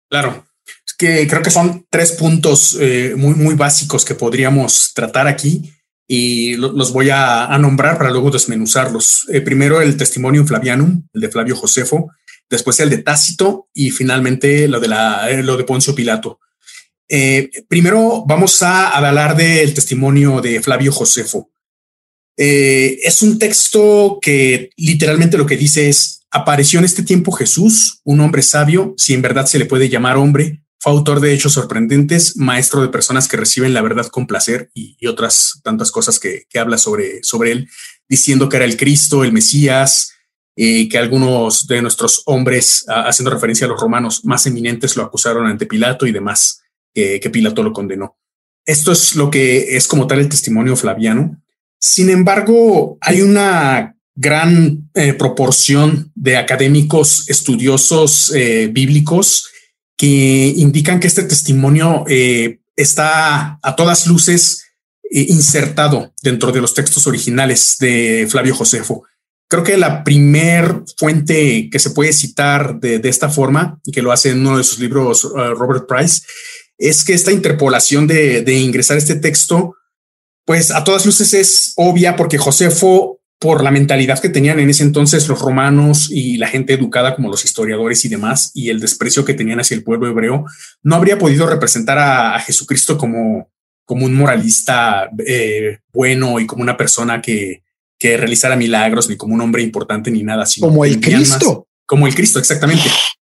Claro, es que creo que son tres puntos eh, muy, muy básicos que podríamos tratar aquí y los voy a, nombrar para luego desmenuzarlos. Eh, primero el testimonio Flavianum, el de Flavio Josefo, después el de Tácito y finalmente lo de, la, eh, lo de Poncio Pilato. primero vamos a hablar del testimonio de Flavio Josefo. Es un texto que literalmente lo que dice es Apareció en este tiempo Jesús, un hombre sabio, si en verdad se le puede llamar hombre, fue autor de hechos sorprendentes, maestro de personas que reciben la verdad con placer y, otras tantas cosas que, habla sobre, él, diciendo que era el Cristo, el Mesías, eh, que algunos de nuestros hombres, haciendo referencia a los romanos más eminentes, lo acusaron ante Pilato y demás, que Pilato lo condenó. Esto es lo que es como tal el testimonio flaviano. Sin embargo, hay una gran eh, proporción de académicos estudiosos eh, bíblicos que indican que este testimonio eh, está a todas luces insertado dentro de los textos originales de Flavio Josefo. Creo que la primer fuente que se puede citar de, esta forma y que lo hace en uno de sus libros Robert Price es que esta interpolación de, de ingresar este texto pues a todas luces es obvia porque Josefo por la mentalidad que tenían en ese entonces los romanos y la gente educada como los historiadores y demás, y el desprecio que tenían hacia el pueblo hebreo, no habría podido representar a, Jesucristo como, como un moralista eh, bueno y como una persona que, que realizara milagros, ni como un hombre importante, ni nada, sino como el Cristo. como el Cristo, exactamente.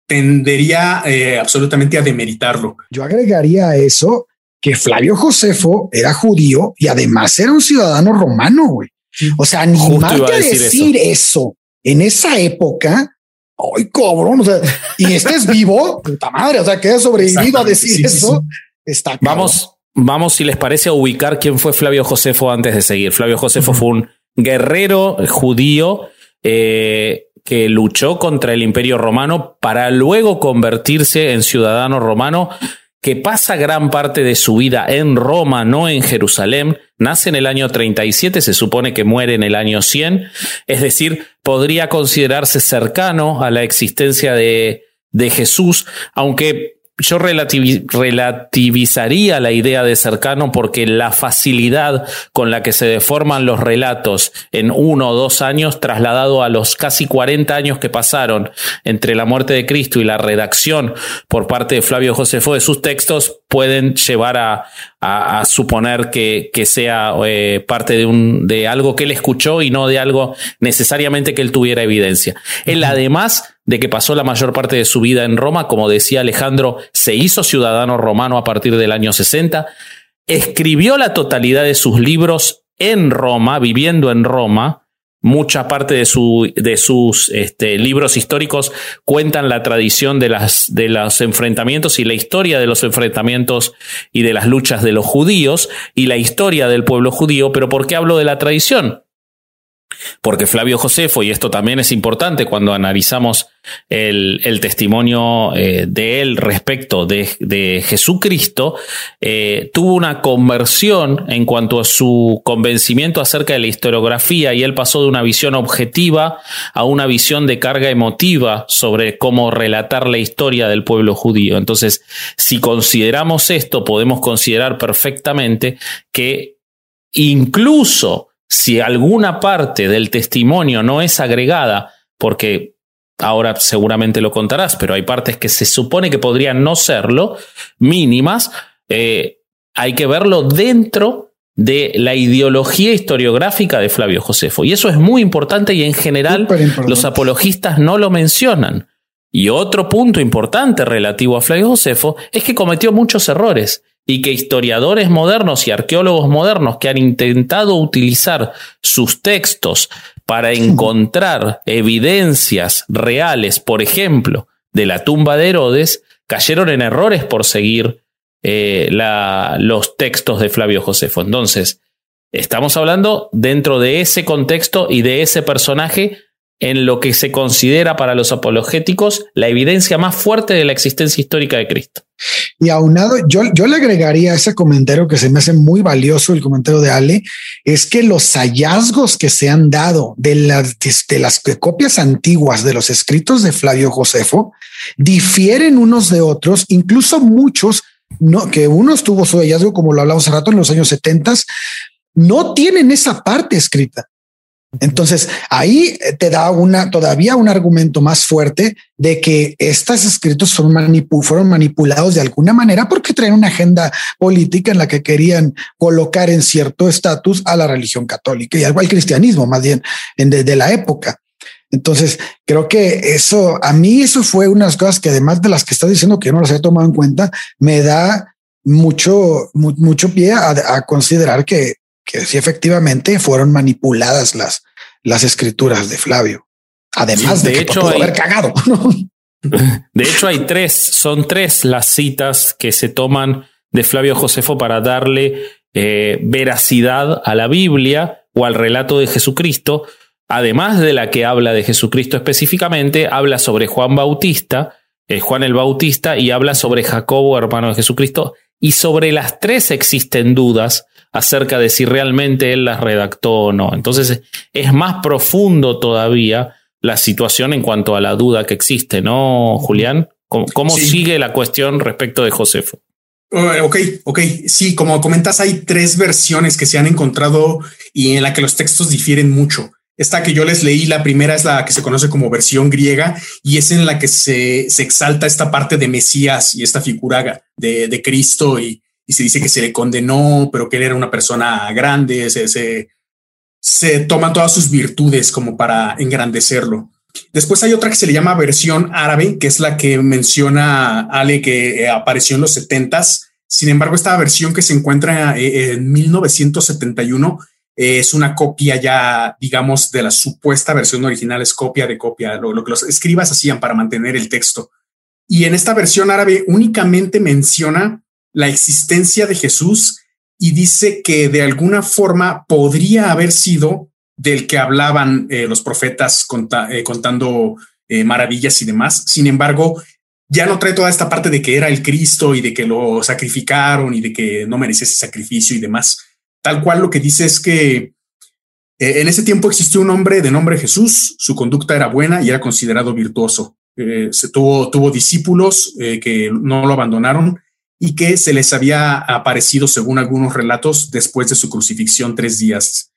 Tendería eh, absolutamente a demeritarlo. Yo agregaría a eso que Flavio Josefo era judío y además era un ciudadano romano, güey. O sea, animarte a decir, eso. en esa época. Ay, cabrón. O sea, y estés vivo, puta madre. O sea, que has sobrevivido a decir eso. Está Vamos, vamos, si les parece, a ubicar quién fue Flavio Josefo antes de seguir. Flavio Josefo fue un guerrero judío eh, que luchó contra el imperio romano para luego convertirse en ciudadano romano que pasa gran parte de su vida en Roma, no en Jerusalén. Nace en el año 37, se supone que muere en el año 100, es decir, podría considerarse cercano a la existencia de, de Jesús, aunque yo relativizaría la idea de cercano porque la facilidad con la que se deforman los relatos en uno o dos años, trasladado a los casi 40 años que pasaron entre la muerte de Cristo y la redacción por parte de Flavio Josefo de sus textos, pueden llevar a, suponer que, sea eh, parte de, un, de algo que él escuchó y no de algo necesariamente que él tuviera evidencia. Él además de que pasó la mayor parte de su vida en Roma, como decía Alejandro, se hizo ciudadano romano a partir del año 60, escribió la totalidad de sus libros en Roma, viviendo en Roma, mucha parte de, su, de sus este, libros históricos cuentan la tradición de, las, de los enfrentamientos y la historia de los enfrentamientos y de las luchas de los judíos y la historia del pueblo judío, pero ¿por qué hablo de la tradición? Porque Flavio Josefo, y esto también es importante cuando analizamos el, testimonio eh, de él respecto de, Jesucristo, eh, tuvo una conversión en cuanto a su convencimiento acerca de la historiografía y él pasó de una visión objetiva a una visión de carga emotiva sobre cómo relatar la historia del pueblo judío. Entonces, si consideramos esto, podemos considerar perfectamente que incluso si alguna parte del testimonio no es agregada, porque ahora seguramente lo contarás, pero hay partes que se supone que podrían no serlo, mínimas, eh, hay que verlo dentro de la ideología historiográfica de Flavio Josefo. Y eso es muy importante y en general los apologistas no lo mencionan. Y otro punto importante relativo a Flavio Josefo es que cometió muchos errores y que historiadores modernos y arqueólogos modernos que han intentado utilizar sus textos para encontrar evidencias reales, por ejemplo, de la tumba de Herodes, cayeron en errores por seguir eh, los textos de Flavio Josefo. Entonces, estamos hablando dentro de ese contexto y de ese personaje en lo que se considera para los apologéticos la evidencia más fuerte de la existencia histórica de Cristo. Y aunado, yo, yo le agregaría ese comentario que se me hace muy valioso, el comentario de Ale, es que los hallazgos que se han dado de las, de las copias antiguas de los escritos de Flavio Josefo difieren unos de otros, incluso muchos, no, que uno tuvo su hallazgo, como lo hablamos hace rato, en los años 70, no tienen esa parte escrita. Entonces ahí eh, te da una todavía un argumento más fuerte de que estos escritos fueron manipulados de alguna manera porque traen una agenda política en la que querían colocar en cierto estatus a la religión católica y algo al cristianismo, más bien desde la época. Entonces creo que eso a mí eso fue unas cosas que además de las que estás diciendo que yo no las he tomado en cuenta, me da mucho, mucho pie a considerar que que sí efectivamente fueron manipuladas las, las escrituras de Flavio. Además de, hecho, haber cagado. De hecho, hay tres, son tres las citas que se toman de Flavio Josefo para darle eh, veracidad a la Biblia o al relato de Jesucristo. Además de la que habla de Jesucristo específicamente, habla sobre Juan Bautista, eh, Juan el Bautista, y habla sobre Jacobo, hermano de Jesucristo. Y sobre las tres existen dudas acerca de si realmente él las redactó o no. Entonces es más profundo todavía la situación en cuanto a la duda que existe, ¿no, Julián? ¿Cómo, sigue la cuestión respecto de Josefo? Uh, ok, ok. Sí, como comentas, hay tres versiones que se han encontrado y en la que los textos difieren mucho. Esta que yo les leí, la primera es la que se conoce como versión griega y es en la que se, se exalta esta parte de Mesías y esta figura de, de Cristo y, y se dice que se le condenó, pero que él era una persona grande, se, se, toman todas sus virtudes como para engrandecerlo. Después hay otra que se le llama versión árabe, que es la que menciona Ale que eh, apareció en los setentas. Sin embargo, esta versión que se encuentra eh, en 1971 eh, es una copia ya, digamos, de la supuesta versión original, es copia de copia, lo que los escribas hacían para mantener el texto. Y en esta versión árabe únicamente menciona la existencia de Jesús y dice que de alguna forma podría haber sido del que hablaban eh, los profetas eh, contando eh, maravillas y demás. Sin embargo, ya no trae toda esta parte de que era el Cristo y de que lo sacrificaron y de que no merecía ese sacrificio y demás. Tal cual lo que dice es que en ese tiempo existió un hombre de nombre Jesús, su conducta era buena y era considerado virtuoso. se tuvo, tuvo discípulos que no lo abandonaron y que se les había aparecido, según algunos relatos, después de su crucifixión tres días.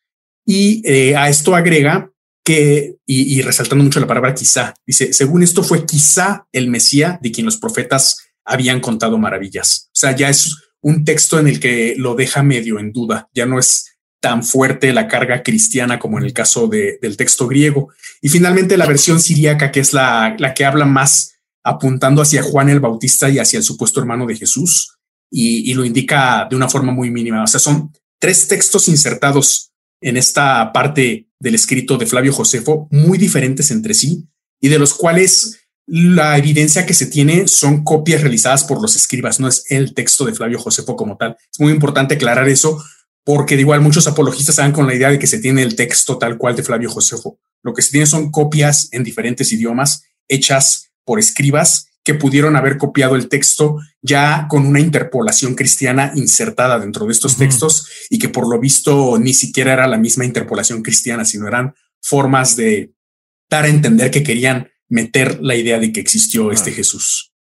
Y eh, a esto agrega que, y, resaltando mucho la palabra quizá, dice, según esto fue quizá el Mesías de quien los profetas habían contado maravillas. O sea, ya es un texto en el que lo deja medio en duda, ya no es tan fuerte la carga cristiana como en el caso del texto griego. Y finalmente la versión siríaca, que es la, la que habla más apuntando hacia Juan el Bautista y hacia el supuesto hermano de Jesús, y, lo indica de una forma muy mínima. O sea, son tres textos insertados en esta parte del escrito de Flavio Josefo, muy diferentes entre sí, y de los cuales la evidencia que se tiene son copias realizadas por los escribas, no es el texto de Flavio Josefo como tal. Es muy importante aclarar eso porque de igual muchos apologistas van con la idea de que se tiene el texto tal cual de Flavio Josefo. Lo que se tiene son copias en diferentes idiomas hechas por escribas que pudieron haber copiado el texto ya con una interpolación cristiana insertada dentro de estos textos y que por lo visto ni siquiera era la misma interpolación cristiana, sino eran formas de dar a entender que querían meter la idea de que existió este Jesús.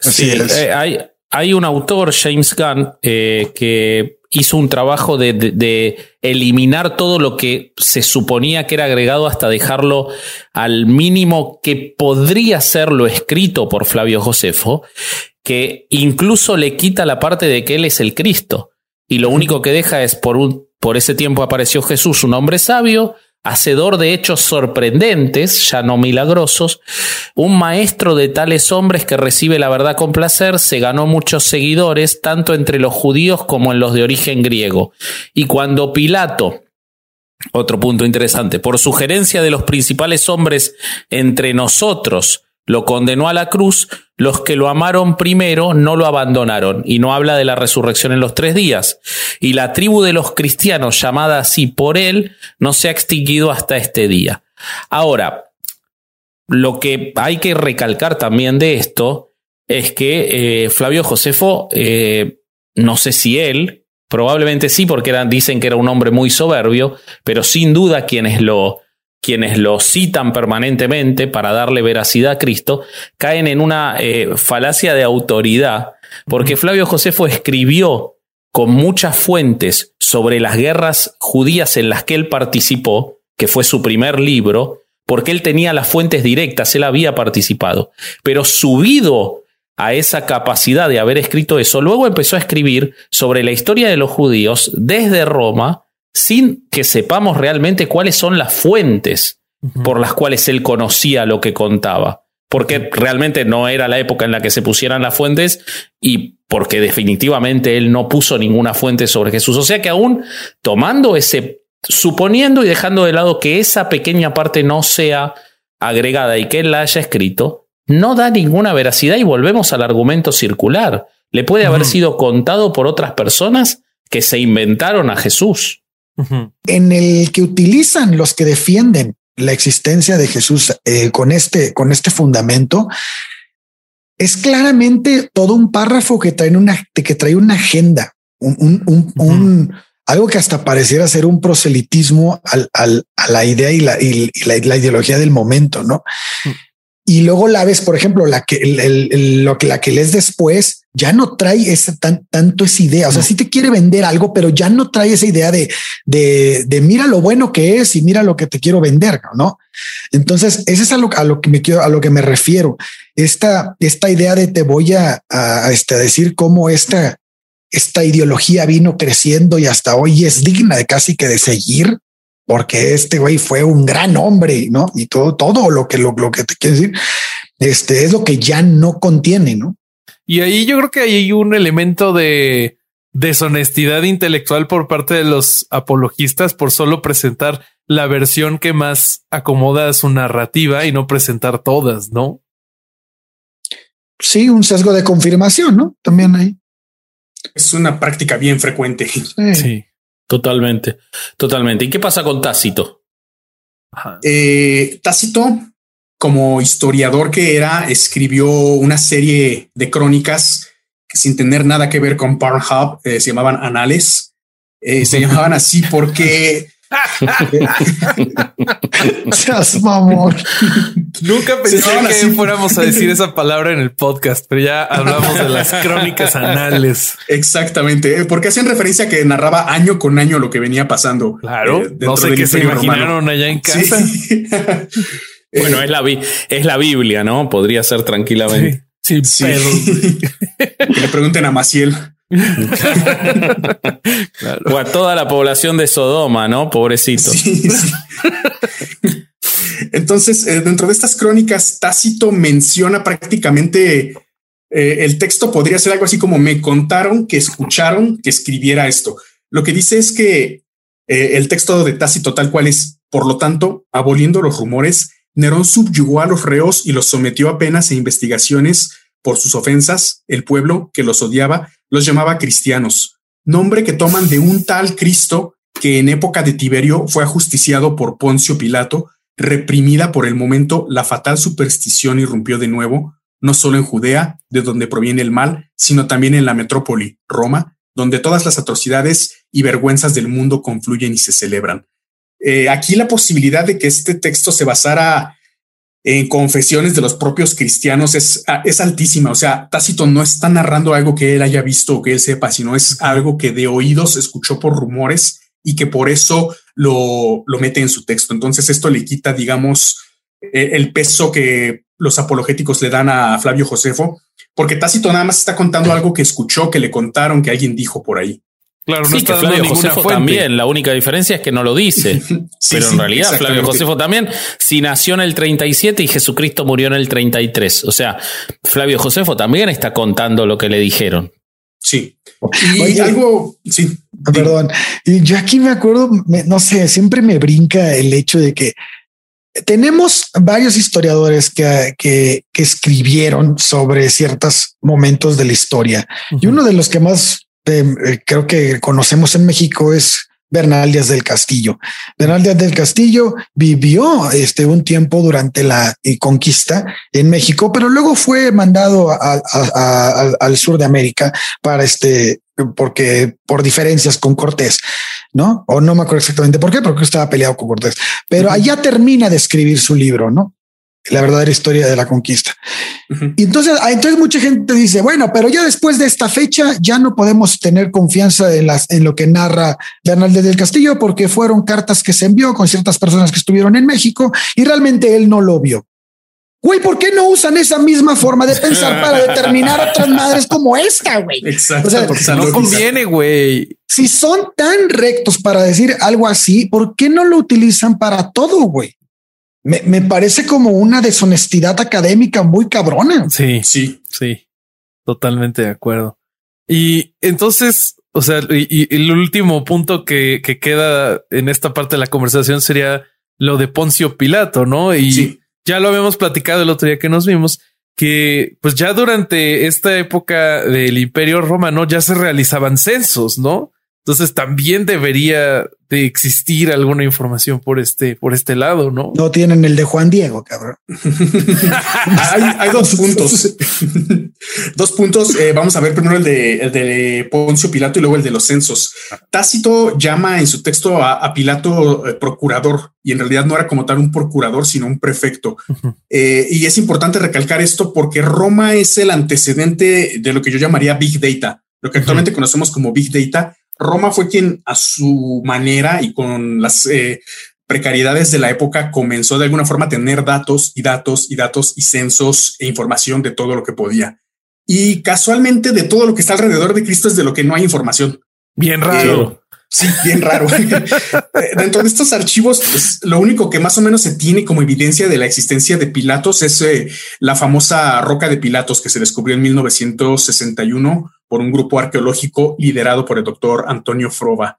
Sí, eh, hay, hay un autor, James Gunn, eh, que hizo un trabajo de, eliminar todo lo que se suponía que era agregado hasta dejarlo al mínimo que podría ser lo escrito por Flavio Josefo, que incluso le quita la parte de que él es el Cristo. Y lo único que deja es por un por ese tiempo apareció Jesús, un hombre sabio, hacedor de hechos sorprendentes, ya no milagrosos, un maestro de tales hombres que recibe la verdad con placer, se ganó muchos seguidores, tanto entre los judíos como en los de origen griego. Y cuando Pilato, otro punto interesante, por sugerencia de los principales hombres entre nosotros, lo condenó a la cruz, los que lo amaron primero no lo abandonaron, y no habla de la resurrección en los tres días. Y la tribu de los cristianos, llamada así por él, no se ha extinguido hasta este día. Ahora, lo que hay que recalcar también de esto es que eh, Flavio Josefo, eh, no sé si él, probablemente sí, porque dicen que era un hombre muy soberbio, pero sin duda quienes lo quienes lo citan permanentemente para darle veracidad a Cristo, caen en una eh, falacia de autoridad, porque Flavio Josefo escribió con muchas fuentes sobre las guerras judías en las que él participó, que fue su primer libro, porque él tenía las fuentes directas, él había participado, pero subido a esa capacidad de haber escrito eso, luego empezó a escribir sobre la historia de los judíos desde Roma, sin que sepamos realmente cuáles son las fuentes por las cuales él conocía lo que contaba. Porque realmente no era la época en la que se pusieran las fuentes y porque definitivamente él no puso ninguna fuente sobre Jesús. O sea que aún tomando ese, suponiendo y dejando de lado que esa pequeña parte no sea agregada y que él la haya escrito, no da ninguna veracidad y volvemos al argumento circular. Le puede haber sido contado por otras personas que se inventaron a Jesús en el que utilizan los que defienden la existencia de Jesús eh, con este, con este fundamento, es claramente todo un párrafo que trae una, que trae una agenda, un, algo que hasta pareciera ser un proselitismo al, a la idea y la, y la, ideología del momento, ¿no? Y luego la ves, por ejemplo, la que lo que la que lees después ya no trae esa tan, tanto esa idea. O sea, sí te quiere vender algo, pero ya no trae esa idea de, de, de mira lo bueno que es y mira lo que te quiero vender, no? Entonces, ese es a lo, a lo que me quiero, a lo que me refiero. Esta, esta idea de te voy a, a, este, a decir cómo esta, esta ideología vino creciendo y hasta hoy es digna de casi que de seguir porque este güey fue un gran hombre, ¿no? Y todo, todo lo que, lo, que te quiero decir, este es lo que ya no contiene, ¿no? Y ahí yo creo que hay un elemento de deshonestidad intelectual por parte de los apologistas por solo presentar la versión que más acomoda a su narrativa y no presentar todas, ¿no? Sí, un sesgo de confirmación, ¿no? También hay. Es una práctica bien frecuente. sí. Totalmente, totalmente. ¿Y qué pasa con Tácito? Eh, Tácito, como historiador que era, escribió una serie de crónicas que sin tener nada que ver con Pornhub eh, se llamaban Anales. Eh, se llamaban así porque Seas mamón. Nunca pensé que así. fuéramos a decir esa palabra en el podcast, pero ya hablamos de las crónicas anales. Exactamente, eh, porque hacían referencia a que narraba año con año lo que venía pasando. Claro, eh, no sé qué se Imperio Romano. imaginaron allá en casa. Sí. Bueno, es la, es la Biblia, ¿no? Podría ser tranquilamente. Sí, Sí. que le pregunten a Maciel. O a toda la población de Sodoma, ¿no? Pobrecito. Entonces, eh, dentro de estas crónicas, Tácito menciona prácticamente eh, el texto podría ser algo así como me contaron que escucharon que escribiera esto. Lo que dice es que eh, el texto de Tácito tal cual es, por lo tanto, aboliendo los rumores, Nerón subyugó a los reos y los sometió a penas e investigaciones por sus ofensas. El pueblo que los odiaba los llamaba cristianos, nombre que toman de un tal Cristo que en época de Tiberio fue ajusticiado por Poncio Pilato, reprimida por el momento, la fatal superstición irrumpió de nuevo, no solo en Judea, de donde proviene el mal, sino también en la metrópoli, Roma, donde todas las atrocidades y vergüenzas del mundo confluyen y se celebran. Eh, aquí la posibilidad de que este texto se basara en confesiones de los propios cristianos es, es altísima. O sea, Tácito no está narrando algo que él haya visto o que él sepa, sino es algo que de oídos escuchó por rumores y que por eso lo, lo mete en su texto. Entonces esto le quita, digamos, eh, el peso que los apologéticos le dan a Flavio Josefo, porque Tácito nada más está contando algo que escuchó, que le contaron, que alguien dijo por ahí. Claro, no Sí, está que Flavio Josefo fuente. también. La única diferencia es que no lo dice. Sí, Pero sí, en realidad Flavio. Josefo también, si nació en el 37 y Jesucristo murió en el 33. O sea, Flavio Josefo también está contando lo que le dijeron. Sí. Y Oye. algo, sí. Perdón. Y yo aquí me acuerdo, me- no sé, siempre me brinca el hecho de que tenemos varios historiadores que, que, que escribieron sobre ciertos momentos de la historia. Y uno de los que más eh, creo que conocemos en México es Bernal Díaz del Castillo. Bernal Díaz del Castillo vivió este un tiempo durante la eh, conquista en México, pero luego fue mandado a- a- a- al- al sur de América para este, porque por diferencias con Cortés, ¿no? O no me acuerdo exactamente por qué, porque estaba peleado con Cortés, pero allá termina de escribir su libro, ¿no? La verdadera historia de la conquista. Ujú. Y entonces, ah, entonces mucha gente dice, bueno, pero ya después de esta fecha ya no podemos tener confianza en las en lo que narra Bernal del Castillo porque fueron cartas que se envió con ciertas personas que estuvieron en México y realmente él no lo vio. Güey, ¿por qué no usan esa misma forma de pensar para determinar otras madres como esta, güey? Exacto. O sea, porque No conviene, güey. Si son tan rectos para decir algo así, ¿por qué no lo utilizan para todo, güey? Me, me parece como una deshonestidad académica muy cabrona. Sí, Sí. sí, totalmente de acuerdo. Y entonces, o sea, y, y el último punto que, que queda en esta parte de la conversación sería lo de Poncio Pilato, ¿no? Y Sí. ya lo habíamos platicado el otro día que nos vimos, que pues ya durante esta época del Imperio Romano ya se realizaban censos, ¿no? Entonces también debería de existir alguna información por este, por este lado, ¿no? No tienen el de Juan Diego, cabrón. hay, hay dos puntos. dos puntos. Eh, vamos a ver primero el de, el de Poncio Pilato y luego el de los censos. Tácito llama en su texto a, a Pilato eh, procurador y en realidad no era como tal un procurador, sino un prefecto. Eh, y es importante recalcar esto porque Roma es el antecedente de lo que yo llamaría Big Data, lo que actualmente conocemos como Big Data. Roma fue quien a su manera y con las eh, precariedades de la época comenzó de alguna forma a tener datos y datos y datos y censos e información de todo lo que podía. Y casualmente de todo lo que está alrededor de Cristo es de lo que no hay información. Bien raro. Sí, bien raro. Eh, Dentro de estos archivos, pues, lo único que más o menos se tiene como evidencia de la existencia de Pilatos es eh, la famosa roca de Pilatos que se descubrió en 1961 por un grupo arqueológico liderado por el doctor Antonio Frova.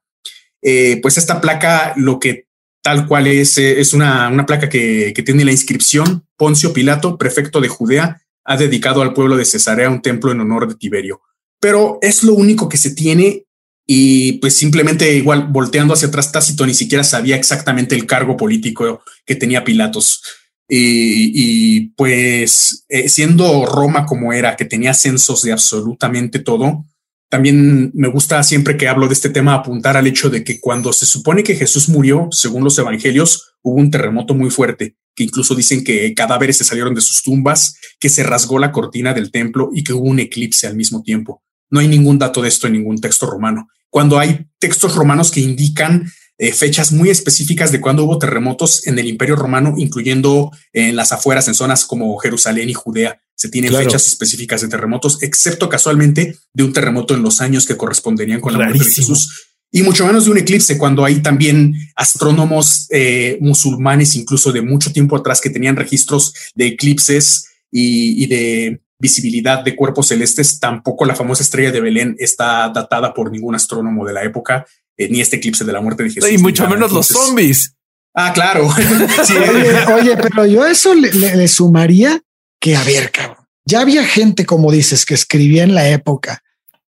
Eh, pues esta placa, lo que tal cual es, eh, es una, una placa que, que tiene la inscripción Poncio Pilato, prefecto de Judea, ha dedicado al pueblo de Cesarea un templo en honor de Tiberio. Pero es lo único que se tiene y pues simplemente igual volteando hacia atrás Tácito ni siquiera sabía exactamente el cargo político que tenía Pilatos. Y, pues eh, siendo Roma como era, que tenía censos de absolutamente todo, también me gusta siempre que hablo de este tema apuntar al hecho de que cuando se supone que Jesús murió, según los evangelios, hubo un terremoto muy fuerte, que incluso dicen que cadáveres se salieron de sus tumbas, que se rasgó la cortina del templo y que hubo un eclipse al mismo tiempo. No hay ningún dato de esto en ningún texto romano. Cuando hay textos romanos que indican eh, fechas muy específicas de cuando hubo terremotos en el Imperio Romano, incluyendo en las afueras, en zonas como Jerusalén y Judea. Se tienen fechas específicas de terremotos, excepto casualmente de un terremoto en los años que corresponderían con la muerte de Jesús. Y mucho menos de un eclipse, cuando hay también astrónomos eh, musulmanes, incluso de mucho tiempo atrás, que tenían registros de eclipses y de visibilidad de cuerpos celestes. Tampoco la famosa estrella de Belén está datada por ningún astrónomo de la época, eh, ni este eclipse de la muerte de Jesús. Y mucho menos los zombies. Ah, claro. oye, pero yo eso le, sumaría que, a ver, cabrón, ya había gente, como dices, que escribía en la época,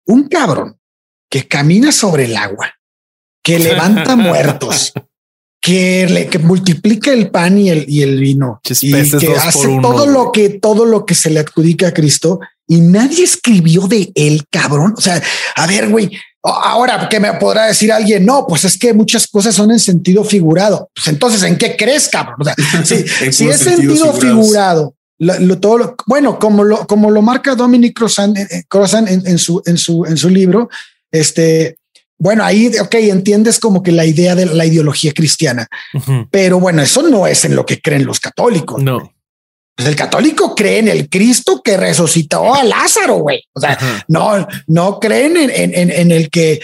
un cabrón que camina sobre el agua, que levanta muertos, que, le, que multiplica el pan y el, y el vino y que hace todo lo que todo lo que se le adjudica a Cristo y nadie escribió de él, cabrón. O sea, a ver, güey, ahora que me podrá decir alguien, no, pues es que muchas cosas son en sentido figurado. Pues entonces, ¿en qué crees, cabrón? O sea, si, es sentido figurado, lo, todo lo, bueno, como lo, como lo marca Dominic Crozan, eh, eh, en, en, su, en su, en su libro, este, bueno, ahí, ok, entiendes como que la idea de la ideología cristiana, pero bueno, eso no es en lo que creen los católicos. No. Pues el católico cree en el Cristo que resucitó a Lázaro, güey. O sea, no, no creen en, en, en, el que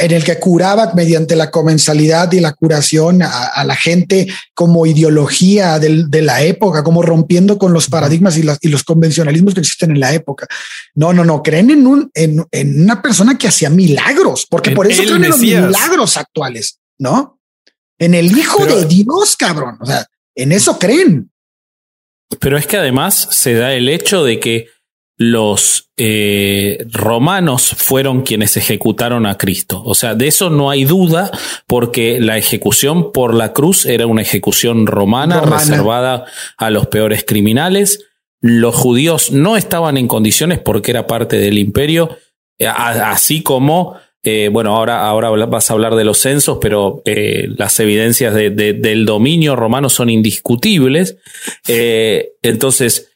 en el que curaba mediante la comensalidad y la curación a, la gente como ideología de la época, como rompiendo con los paradigmas y, y, los convencionalismos que existen en la época. No, no, no, creen en, un, en, una persona que hacía milagros, porque por eso creen en los milagros actuales, ¿no? En el Hijo de Dios, cabrón. O sea, en eso creen. Pero es que además se da el hecho de que los eh, romanos fueron quienes ejecutaron a Cristo. O sea, de eso no hay duda porque la ejecución por la cruz era una ejecución romana, reservada a los peores criminales. Los judíos no estaban en condiciones porque era parte del imperio, eh, así como eh, bueno, ahora, ahora vas a hablar de los censos, pero las evidencias del dominio romano son indiscutibles. entonces,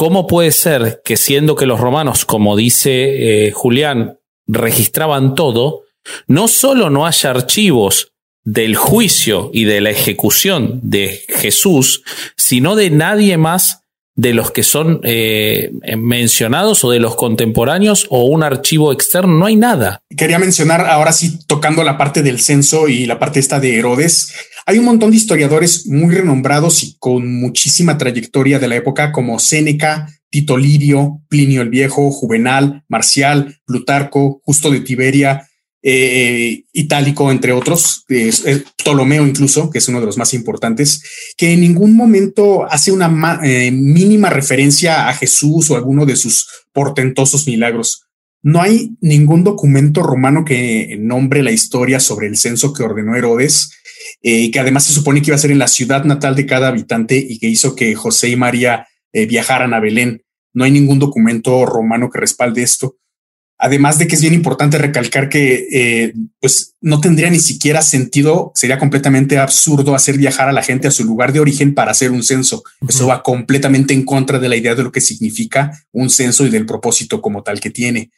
¿Cómo puede ser que siendo que los romanos, como dice eh, Julián, registraban todo, no solo no haya archivos del juicio y de la ejecución de Jesús, sino de nadie más de los que son eh, mencionados o de los contemporáneos o un archivo externo, no hay nada. Quería mencionar ahora sí, tocando la parte del censo y la parte esta de Herodes, hay un montón de historiadores muy renombrados y con muchísima trayectoria de la época como Séneca, Tito Lirio, Plinio el Viejo, Juvenal, Marcial, Plutarco, Justo de Tiberia, eh, Itálico, entre otros, Ptolomeo incluso, que es uno de los más importantes, que en ningún momento hace una eh, mínima referencia a Jesús o alguno de sus portentosos milagros. No hay ningún documento romano que nombre la historia sobre el censo que ordenó Herodes, eh, que además se supone que iba a ser en la ciudad natal de cada habitante y que hizo que José y María viajaran a Belén. No hay ningún documento romano que respalde esto. Además de que es bien importante recalcar que eh, pues no tendría ni siquiera sentido, sería completamente absurdo hacer viajar a la gente a su lugar de origen para hacer un censo. Eso va completamente en contra de la idea de lo que significa un censo y del propósito como tal que tiene.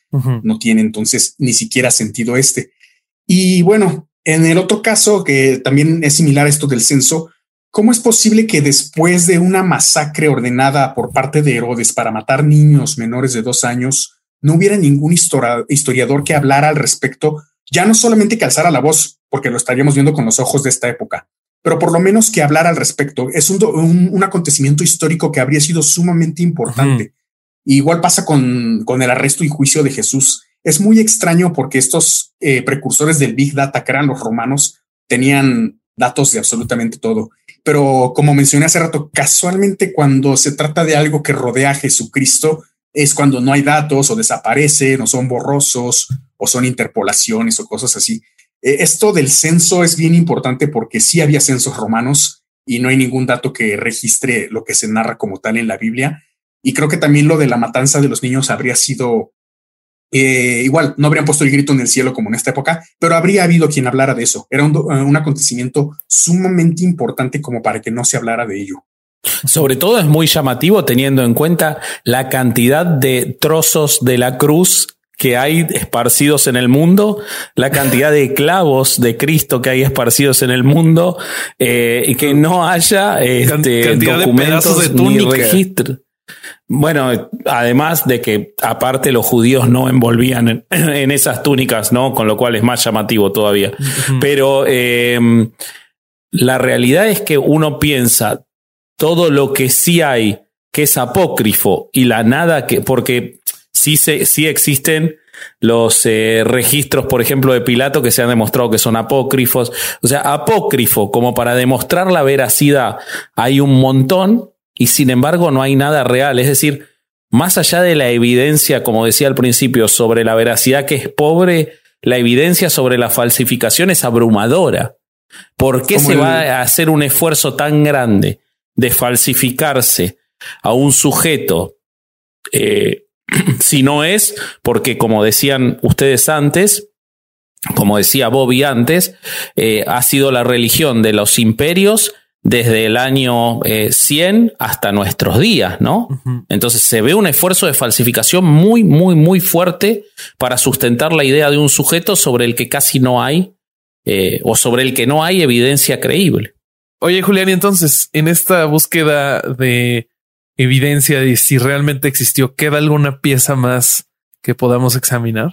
No tiene entonces ni siquiera sentido este. Y bueno, en el otro caso que también es similar a esto del censo, ¿Cómo es posible que después de una masacre ordenada por parte de Herodes para matar niños menores de dos años, no hubiera ningún historiador que hablara al respecto, ya no solamente que alzara la voz, porque lo estaríamos viendo con los ojos de esta época, pero por lo menos que hablara al respecto. Es un, acontecimiento histórico que habría sido sumamente importante. Igual pasa con, con, el arresto y juicio de Jesús. Es muy extraño porque estos eh, precursores del Big Data, que eran los romanos, tenían datos de absolutamente todo. Pero como mencioné hace rato, casualmente cuando se trata de algo que rodea a Jesucristo, es cuando no hay datos o desaparecen o son borrosos o son interpolaciones o cosas así. E, esto del censo es bien importante porque sí había censos romanos y no hay ningún dato que registre lo que se narra como tal en la Biblia. Y creo que también lo de la matanza de los niños habría sido Eh, igual no habrían puesto el grito en el cielo como en esta época, pero habría habido quien hablara de eso. Era un, un acontecimiento sumamente importante como para que no se hablara de ello. Sobre todo es muy llamativo teniendo en cuenta la cantidad de trozos de la cruz que hay esparcidos en el mundo, la cantidad de clavos de Cristo que hay esparcidos en el mundo, eh, y que no haya este, documentos de ni registros. Bueno, además de que aparte los judíos no envolvían en, esas túnicas, ¿no? Con lo cual es más llamativo todavía. Pero em, la realidad es que uno piensa todo lo que sí hay que es apócrifo y la nada que, porque sí, se, sí existen los eh, registros, por ejemplo, de Pilato que se han demostrado que son apócrifos. O sea, apócrifo, como para demostrar la veracidad, hay un montón y sin embargo no hay nada real. Es decir, más allá de la evidencia, como decía al principio, sobre la veracidad que es pobre, la evidencia sobre la falsificación es abrumadora. ¿Por qué se va a hacer un esfuerzo tan grande de falsificarse a un sujeto eh, si no es porque, como decían ustedes antes, como decía Bobby antes, eh, ha sido la religión de los imperios desde el año 100 eh, hasta nuestros días, ¿no? Entonces se ve un esfuerzo de falsificación muy, muy, muy fuerte para sustentar la idea de un sujeto sobre el que casi no hay, eh, o sobre el que no hay evidencia creíble. Oye, Julián, y entonces, en esta búsqueda de evidencia de si realmente existió, ¿queda alguna pieza más que podamos examinar?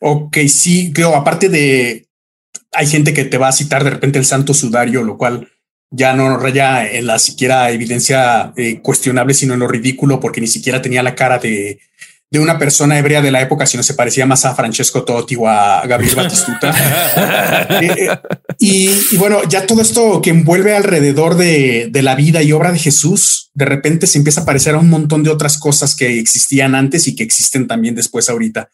Ok, sí, creo, aparte de, hay gente que te va a citar de repente el santo sudario, lo cual ya no raya en la siquiera evidencia eh, cuestionable, sino en lo ridículo, porque ni siquiera tenía la cara de, de una persona hebrea de la época, sino se parecía más a Francesco Totti o a Gabriel Batistuta. Eh, eh, y, bueno, ya todo esto que envuelve alrededor de, de, la vida y obra de Jesús, de repente se empieza a parecer a un montón de otras cosas que existían antes y que existen también después ahorita.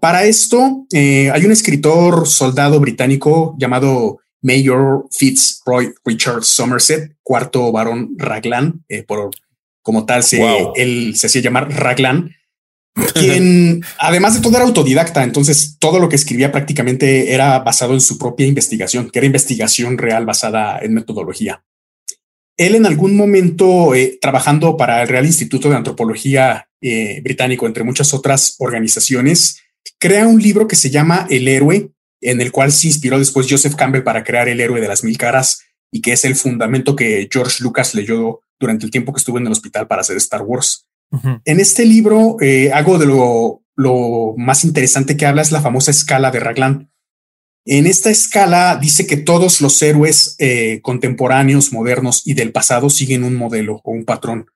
Para esto, hay un escritor soldado británico llamado Mayor Fitzroy Richard Somerset, cuarto varón Raglan, eh, por como tal se, él se hacía llamar Raglan, quien además de todo era autodidacta, entonces todo lo que escribía prácticamente era basado en su propia investigación, que era investigación real basada en metodología. Él en algún momento, eh, trabajando para el Real Instituto de Antropología eh, Británico, entre muchas otras organizaciones, crea un libro que se llama El héroe, en el cual se inspiró después Joseph Campbell para crear el héroe de las mil caras y que es el fundamento que George Lucas leyó durante el tiempo que estuvo en el hospital para hacer Star Wars. En este libro, eh, algo de lo, lo más interesante que habla es la famosa escala de Raglan. En esta escala dice que todos los héroes eh, contemporáneos, modernos y del pasado siguen un modelo o un patrón.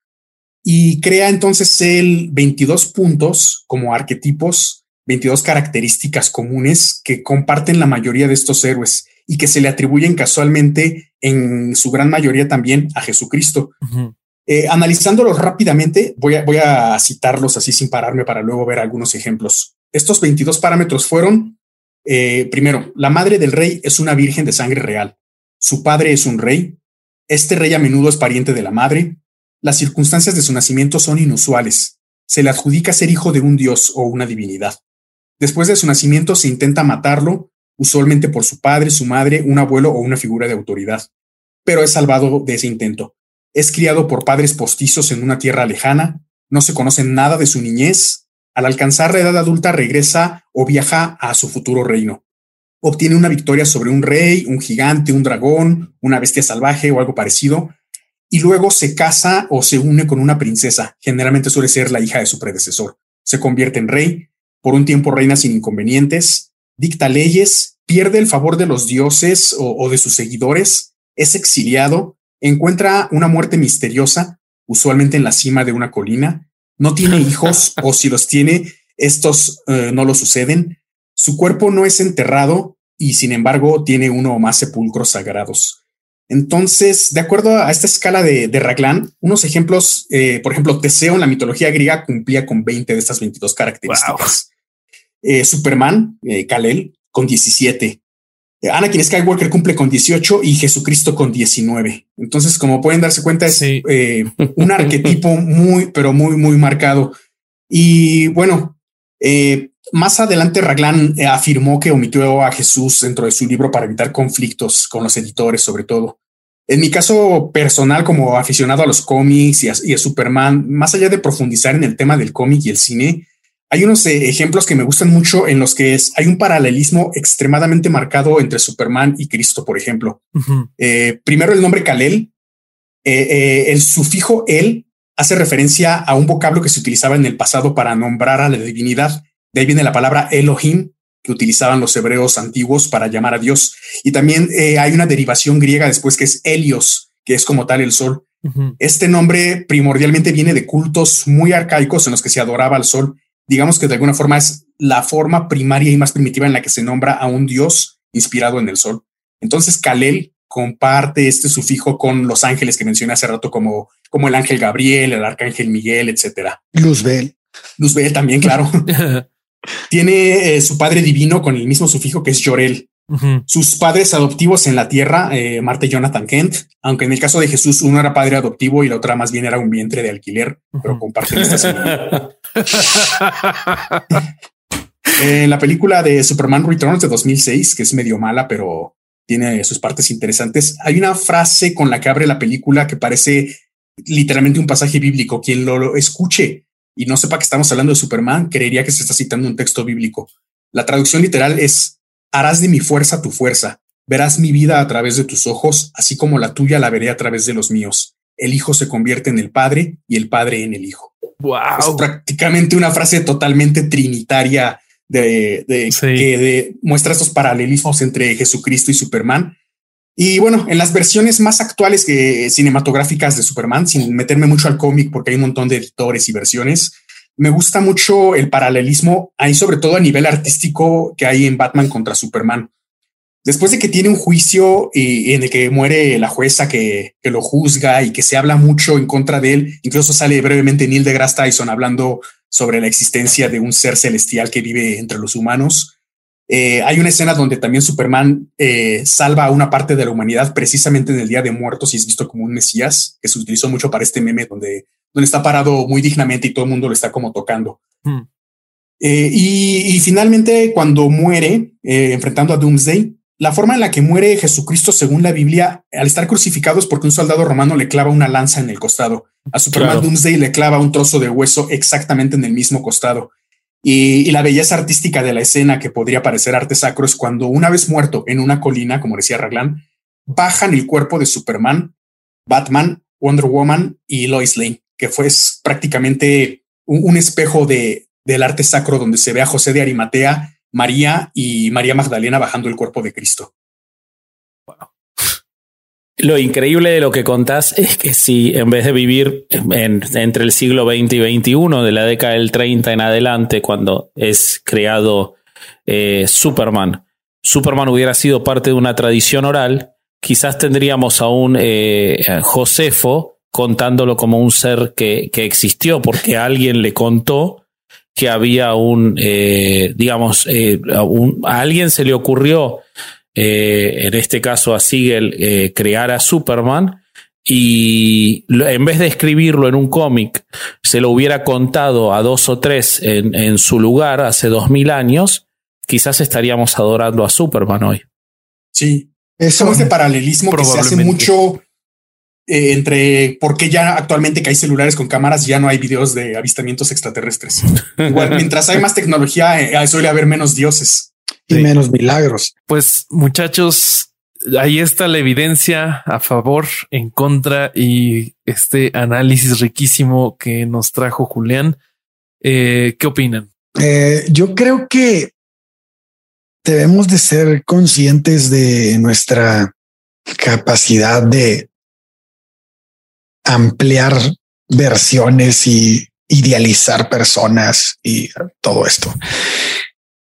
Y crea entonces el 22 puntos como arquetipos 22 características comunes que comparten la mayoría de estos héroes y que se le atribuyen casualmente en su gran mayoría también a Jesucristo. Eh, analizándolos rápidamente, voy a, citarlos así sin pararme para luego ver algunos ejemplos. Estos 22 parámetros fueron, eh, primero, la madre del rey es una virgen de sangre real. Su padre es un rey. Este rey a menudo es pariente de la madre. Las circunstancias de su nacimiento son inusuales. Se le adjudica ser hijo de un dios o una divinidad. Después de su nacimiento se intenta matarlo, usualmente por su padre, su madre, un abuelo o una figura de autoridad, pero es salvado de ese intento. Es criado por padres postizos en una tierra lejana, no se conoce nada de su niñez, al alcanzar la edad adulta regresa o viaja a su futuro reino. Obtiene una victoria sobre un rey, un gigante, un dragón, una bestia salvaje o algo parecido, y luego se casa o se une con una princesa, generalmente suele ser la hija de su predecesor. Se convierte en rey, por un tiempo reina sin inconvenientes, dicta leyes, pierde el favor de los dioses o, de sus seguidores, es exiliado, encuentra una muerte misteriosa, usualmente en la cima de una colina, no tiene hijos o si los tiene, estos eh, no lo suceden, su cuerpo no es enterrado y sin embargo tiene uno o más sepulcros sagrados. Entonces, de acuerdo a esta escala de, de Raglan, unos ejemplos, eh, por ejemplo, Teseo en la mitología griega cumplía con 20 de estas 22 características. Eh, Superman, eh, Kalel, con 17. Anakin Skywalker cumple con 18 y Jesucristo con 19. Entonces, como pueden darse cuenta, es un arquetipo muy, pero muy, muy marcado. Y bueno, más adelante Raglan eh, afirmó que omitió a Jesús dentro de su libro para evitar conflictos con los editores, sobre todo. En mi caso personal, como aficionado a los cómics y a, Superman, más allá de profundizar en el tema del cómic y el cine, hay unos eh, ejemplos que me gustan mucho en los que es, hay un paralelismo extremadamente marcado entre Superman y Cristo, por ejemplo. Eh, primero el nombre Kalel, el sufijo el hace referencia a un vocablo que se utilizaba en el pasado para nombrar a la divinidad de ahí viene la palabra Elohim, que utilizaban los hebreos antiguos para llamar a Dios. Y también eh, hay una derivación griega después que es Helios, que es como tal el sol. Este nombre primordialmente viene de cultos muy arcaicos en los que se adoraba al sol. Digamos que de alguna forma es la forma primaria y más primitiva en la que se nombra a un dios inspirado en el sol. Entonces, Kalel comparte este sufijo con los ángeles que mencioné hace rato, como, como el ángel Gabriel, el arcángel Miguel, etcétera. Luzbel. Luzbel también, claro. Tiene eh, su padre divino con el mismo sufijo que es Sus padres adoptivos en la tierra, eh, Marta y Jonathan Kent, aunque en el caso de Jesús uno era padre adoptivo y la otra más bien era un vientre de alquiler, pero comparten esta En la película de Superman Returns de 2006, que es medio mala, pero tiene sus partes interesantes, hay una frase con la que abre la película que parece literalmente un pasaje bíblico. Quien lo escuche y no sepa que estamos hablando de Superman, creería que se está citando un texto bíblico. La traducción literal es, harás de mi fuerza tu fuerza, verás mi vida a través de tus ojos, así como la tuya la veré a través de los míos. El hijo se convierte en el padre y el padre en el hijo. Wow. Es prácticamente una frase totalmente trinitaria de, que muestra estos paralelismos entre Jesucristo y Superman. Y bueno, en las versiones más actuales que cinematográficas de Superman, sin meterme mucho al cómic porque hay un montón de editores y versiones, me gusta mucho el paralelismo, ahí sobre todo a nivel artístico que hay en Batman contra Superman. Después de que tiene un juicio y, en el que muere la jueza que, que, lo juzga y que se habla mucho en contra de él, incluso sale brevemente Neil deGrasse Tyson hablando sobre la existencia de un ser celestial que vive entre los humanos. Eh, hay una escena donde también Superman eh, salva a una parte de la humanidad precisamente en el Día de Muertos y es visto como un Mesías, que se utilizó mucho para este meme donde, donde está parado muy dignamente y todo el mundo lo está como tocando. Hmm. Eh, y, finalmente, cuando muere, enfrentando a Doomsday, la forma en la que muere Jesucristo, según la Biblia, al estar crucificado es porque un soldado romano le clava una lanza en el costado. A Superman Doomsday le clava un trozo de hueso exactamente en el mismo costado. Y, la belleza artística de la escena que podría parecer arte sacro es cuando una vez muerto en una colina, como decía Raglan, bajan el cuerpo de Superman, Batman, Wonder Woman y Lois Lane, que fue prácticamente un, espejo de, del arte sacro donde se ve a José de Arimatea, María y María Magdalena bajando el cuerpo de Cristo. Lo increíble de lo que contás es que si en vez de vivir entre el siglo XX y XXI, de la década del 30 en adelante, cuando es creado eh, Superman, Superman hubiera sido parte de una tradición oral, quizás tendríamos a un eh, Josefo contándolo como un ser que, que, existió, porque alguien le contó que había un, eh, digamos, a alguien se le ocurrió eh, en este caso a Siegel, eh, crear a Superman y en vez de escribirlo en un cómic, se lo hubiera contado a dos o tres en, su lugar hace dos mil años, quizás estaríamos adorando a Superman hoy. Sí, eso es de paralelismo que se hace mucho eh, entre por qué ya actualmente que hay celulares con cámaras ya no hay videos de avistamientos extraterrestres. Igual, mientras hay más tecnología, suele haber menos dioses y menos milagros. Pues muchachos, ahí está la evidencia a favor, en contra y este análisis riquísimo que nos trajo Julián. Eh, ¿Qué opinan? Eh, yo creo que debemos de ser conscientes de nuestra capacidad de ampliar versiones y idealizar personas y todo esto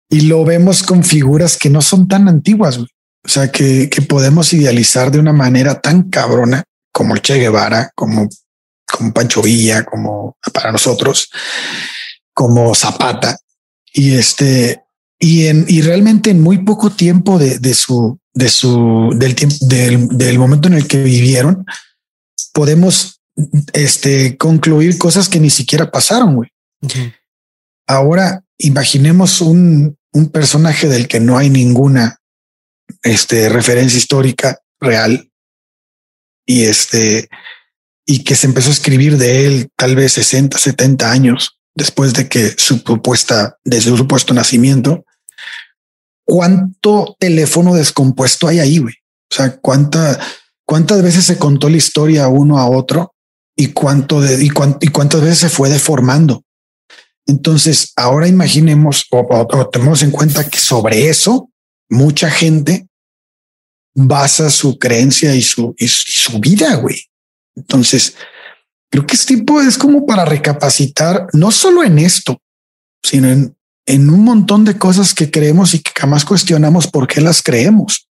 y lo vemos con figuras que no son tan antiguas. O sea, que, podemos idealizar de una manera tan cabrona como Che Guevara, como, como Pancho Villa, como para nosotros, como Zapata. Y este, y en, y realmente en muy poco tiempo de, de su, de su, del tiempo, del, del momento en el que vivieron, podemos este, concluir cosas que ni siquiera pasaron. Güey. Ahora, imaginemos un, un personaje del que no hay ninguna este, referencia histórica real y este y que se empezó a escribir de él tal vez 60, 70 años después de que su propuesta, desde su supuesto nacimiento, cuánto teléfono descompuesto hay ahí, güey. O sea, cuánta, cuántas veces se contó la historia uno a otro y cuánto de, y, y cuántas veces se fue deformando. Entonces, ahora imaginemos o, o, tenemos en cuenta que sobre eso mucha gente basa su creencia y su, y su vida, güey. Entonces, creo que este tipo es como para recapacitar, no solo en esto, sino en, en un montón de cosas que creemos y que jamás cuestionamos por qué las creemos.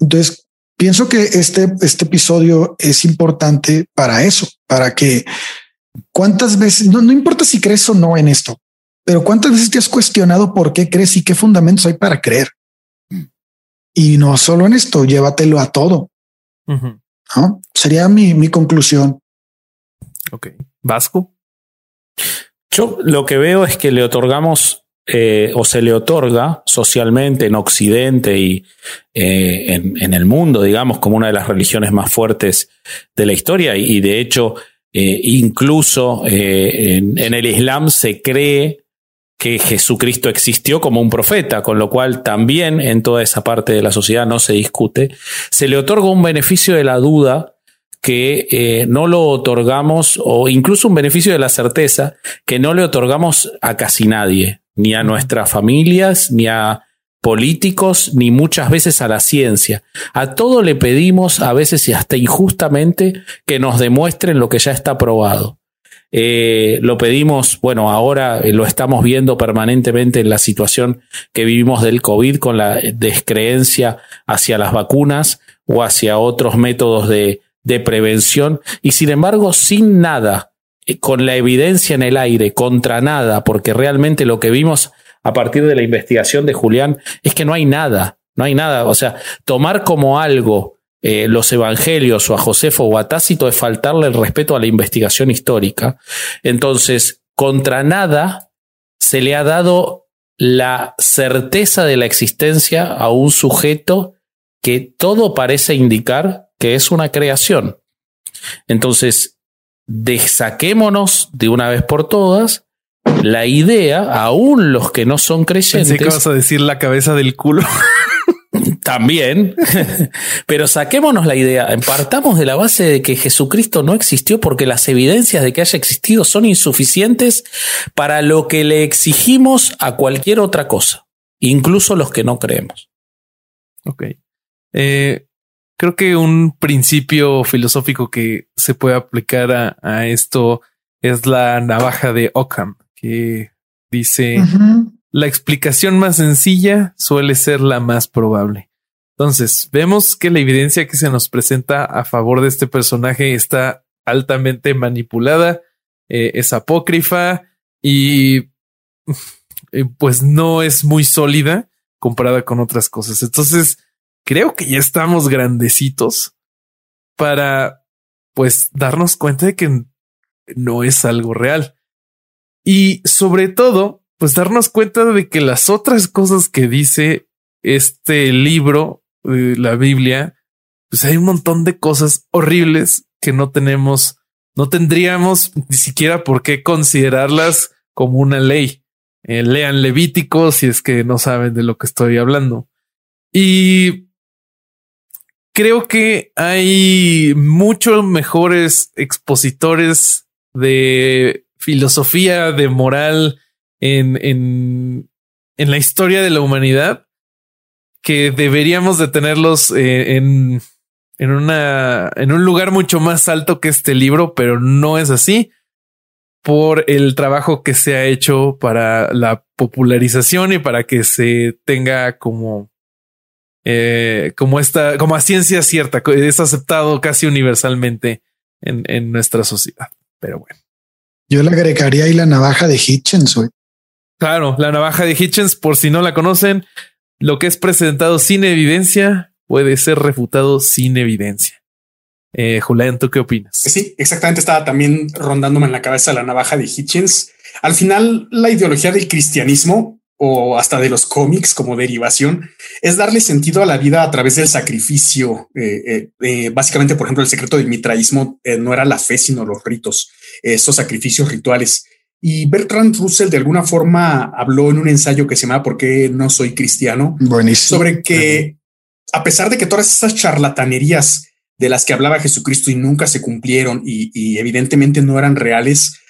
Entonces, pienso que este, este episodio es importante para eso, para que cuántas veces, no, no importa si crees o no en esto, pero cuántas veces te has cuestionado por qué crees y qué fundamentos hay para creer. Y no solo en esto, llévatelo a todo. ¿no? Sería mi, mi conclusión. Ok. Vasco. Yo lo que veo es que le otorgamos eh, o se le otorga socialmente en Occidente y eh, en, el mundo, digamos, como una de las religiones más fuertes de la historia. Y, de hecho, eh, incluso en, en, el Islam se cree que Jesucristo existió como un profeta, con lo cual también en toda esa parte de la sociedad no se discute, se le otorga un beneficio de la duda que no lo otorgamos, o incluso un beneficio de la certeza que no le otorgamos a casi nadie, ni a nuestras familias, ni a políticos, ni muchas veces a la ciencia. A todo le pedimos, a veces y hasta injustamente, que nos demuestren lo que ya está probado. Eh, lo pedimos, bueno, ahora eh, lo estamos viendo permanentemente en la situación que vivimos del COVID con la descreencia hacia las vacunas o hacia otros métodos de, de prevención y sin embargo sin nada, con la evidencia en el aire, contra nada, porque realmente lo que vimos a partir de la investigación de Julián es que no hay nada, no hay nada, o sea, tomar como algo eh, los evangelios o a Josefo o a Tácito es faltarle el respeto a la investigación histórica. Entonces, contra nada se le ha dado la certeza de la existencia a un sujeto que todo parece indicar que es una creación. Entonces, desaquémonos de una vez por todas la idea, aún los que no son creyentes. Pensé que vas a decir la cabeza del culo. También, pero saquémonos la idea, partamos de la base de que Jesucristo no existió porque las evidencias de que haya existido son insuficientes para lo que le exigimos a cualquier otra cosa, incluso los que no creemos. Ok. Eh, creo que un principio filosófico que se puede aplicar a, a esto es la navaja de Ockham, que dice... Uh -huh la explicación más sencilla suele ser la más probable. Entonces, vemos que la evidencia que se nos presenta a favor de este personaje está altamente manipulada, eh, es apócrifa y pues no es muy sólida comparada con otras cosas. Entonces, creo que ya estamos grandecitos para pues darnos cuenta de que no es algo real. Y sobre todo, pues darnos cuenta de que las otras cosas que dice este libro, eh, la Biblia, pues hay un montón de cosas horribles que no tenemos, no tendríamos ni siquiera por qué considerarlas como una ley. Eh, lean Levítico si es que no saben de lo que estoy hablando. Y creo que hay muchos mejores expositores de filosofía, de moral, en, en, en la historia de la humanidad que deberíamos de tenerlos eh, en, en, una, en un lugar mucho más alto que este libro, pero no es así por el trabajo que se ha hecho para la popularización y para que se tenga como eh, como esta, como a ciencia cierta, es aceptado casi universalmente en, en nuestra sociedad. Pero bueno. Yo le agregaría ahí la navaja de Hitchens, güey. Claro, la navaja de Hitchens, por si no la conocen, lo que es presentado sin evidencia puede ser refutado sin evidencia. Eh, Julián, ¿tú qué opinas? Sí, exactamente. Estaba también rondándome en la cabeza la navaja de Hitchens. Al final, la ideología del cristianismo o hasta de los cómics como derivación, es darle sentido a la vida a través del sacrificio. Eh, eh, eh, básicamente, por ejemplo, el secreto del mitraísmo no era la fe, sino los ritos, esos sacrificios rituales. Y Bertrand Russell de alguna forma habló en un ensayo que se llama ¿Por qué no soy cristiano? Sobre que a pesar de que todas esas charlatanerías de las que hablaba Jesucristo y nunca se cumplieron y evidentemente no eran reales,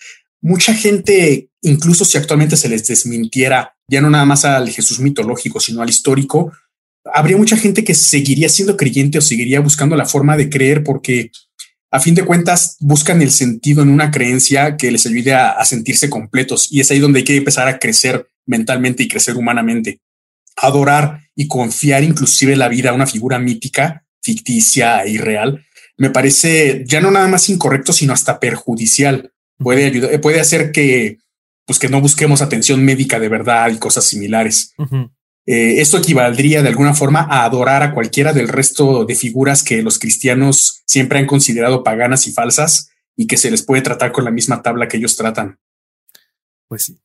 mucha gente, incluso si actualmente se les desmintiera, ya no nada más al Jesús mitológico, sino al histórico, habría mucha gente que seguiría siendo creyente o seguiría buscando la forma de creer porque a fin de cuentas buscan el sentido en una creencia que les ayude a, sentirse completos. Y es ahí donde hay que empezar a crecer mentalmente y crecer humanamente. Adorar y confiar inclusive la vida a una figura mítica, ficticia e irreal, me parece ya no nada más incorrecto, sino hasta perjudicial. Puede ayudar, puede hacer que, pues que no busquemos atención médica de verdad y cosas similares. Eh, esto equivaldría de alguna forma a adorar a cualquiera del resto de figuras que los cristianos siempre han considerado paganas y falsas y que se les puede tratar con la misma tabla que ellos tratan. Pues sí,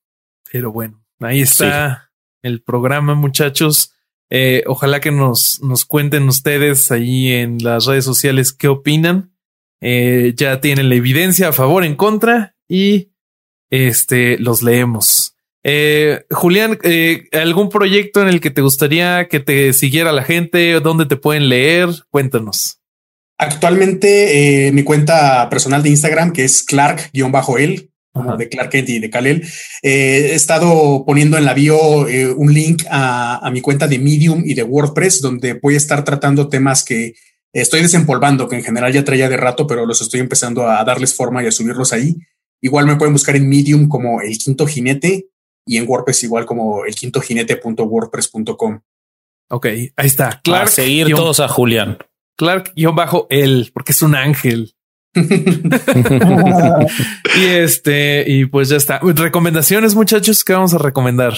pero bueno, ahí está el programa, muchachos. Eh, ojalá que nos, nos cuenten ustedes ahí en las redes sociales qué opinan. Eh, ya tienen la evidencia a favor, en contra y este los leemos. Eh, Julián, eh, ¿algún proyecto en el que te gustaría que te siguiera la gente? ¿Dónde te pueden leer? Cuéntanos. Actualmente mi cuenta personal de Instagram, que es Clark-el, de Clark Kent y de Kalel, he estado poniendo en la bio un link a, a mi cuenta de Medium y de WordPress, donde voy a estar tratando temas que Estoy desempolvando, que en general ya traía de rato, pero los estoy empezando a darles forma y a subirlos ahí. Igual me pueden buscar en Medium como el quinto jinete y en WordPress igual como el quinto jinete.wordpress.com. Ok, ahí está. Clark. A seguir todos a Julián. Clark yo bajo él, porque es un ángel. y este, y pues ya está. Recomendaciones, muchachos, ¿qué vamos a recomendar?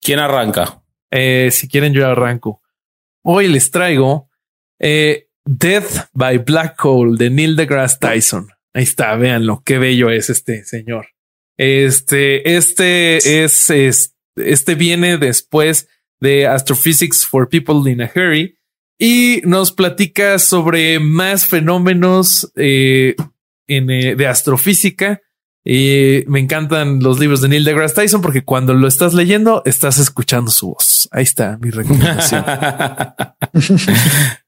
¿Quién arranca? Eh, si quieren, yo arranco. Hoy les traigo eh, Death by Black Hole de Neil deGrasse Tyson. Ahí está, véanlo, qué bello es este señor. Este, este es, este viene después de Astrophysics for People in a Hurry y nos platica sobre más fenómenos eh, eh, de astrofísica y me encantan los libros de Neil deGrasse Tyson porque cuando lo estás leyendo, estás escuchando su voz. Ahí está mi recomendación.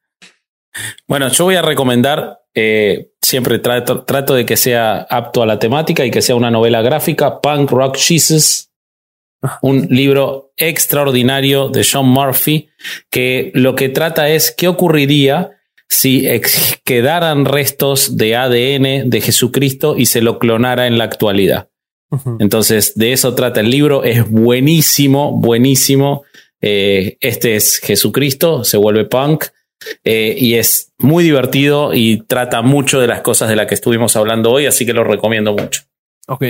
bueno, yo voy a recomendar, eh, siempre trato, trato de que sea apto a la temática y que sea una novela gráfica, Punk Rock Jesus, un libro extraordinario de Sean Murphy, que lo que trata es qué ocurriría si quedaran restos de ADN de Jesucristo y se lo clonara en la actualidad. Entonces, de eso trata el libro. Es buenísimo, buenísimo. Eh, este es Jesucristo, se vuelve punk eh, y es muy divertido y trata mucho de las cosas de las que estuvimos hablando hoy, así que lo recomiendo mucho. Ok.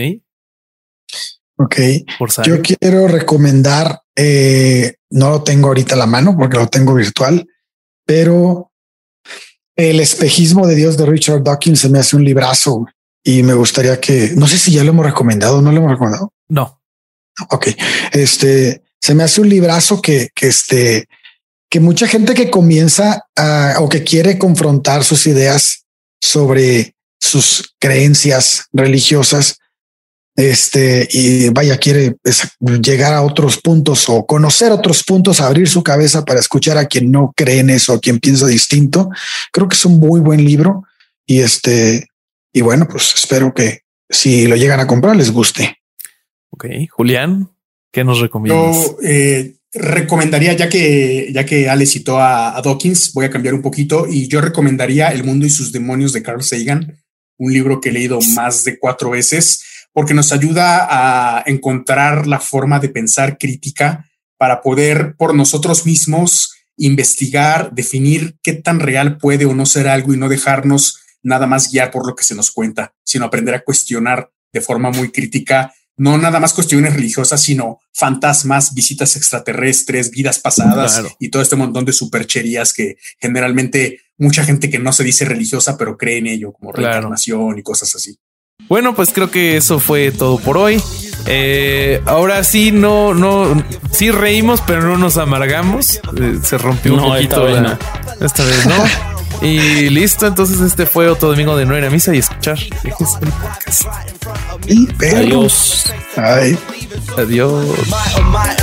Ok. Yo quiero recomendar, eh, no lo tengo ahorita a la mano porque lo tengo virtual, pero el espejismo de Dios de Richard Dawkins se me hace un librazo y me gustaría que, no sé si ya lo hemos recomendado, no lo hemos recomendado. No. Ok. Este, se me hace un librazo que, que este, que mucha gente que comienza a, o que quiere confrontar sus ideas sobre sus creencias religiosas, este, y vaya, quiere llegar a otros puntos o conocer otros puntos, abrir su cabeza para escuchar a quien no cree en eso, a quien piensa distinto. Creo que es un muy buen libro y este, y bueno, pues espero que si lo llegan a comprar les guste. Ok, Julián, ¿qué nos recomiendas? Yo eh, recomendaría, ya que, ya que Ale citó a, a, Dawkins, voy a cambiar un poquito y yo recomendaría El mundo y sus demonios de Carl Sagan, un libro que he leído más de cuatro veces porque nos ayuda a encontrar la forma de pensar crítica para poder por nosotros mismos investigar, definir qué tan real puede o no ser algo y no dejarnos nada más guiar por lo que se nos cuenta, sino aprender a cuestionar de forma muy crítica, no nada más cuestiones religiosas, sino fantasmas, visitas extraterrestres, vidas pasadas y todo este montón de supercherías que generalmente mucha gente que no se dice religiosa, pero cree en ello, como reencarnación y cosas así. Bueno, pues creo que eso fue todo por hoy. Eh, ahora sí, no, no, sí reímos, pero no nos amargamos. Eh, se rompió un No, esta poquito vez la- no. esta vez no. Y listo, entonces este fue otro domingo de no ir a misa y escuchar. Ejes el podcast. Y perro. Adiós. Ay. Adiós. My,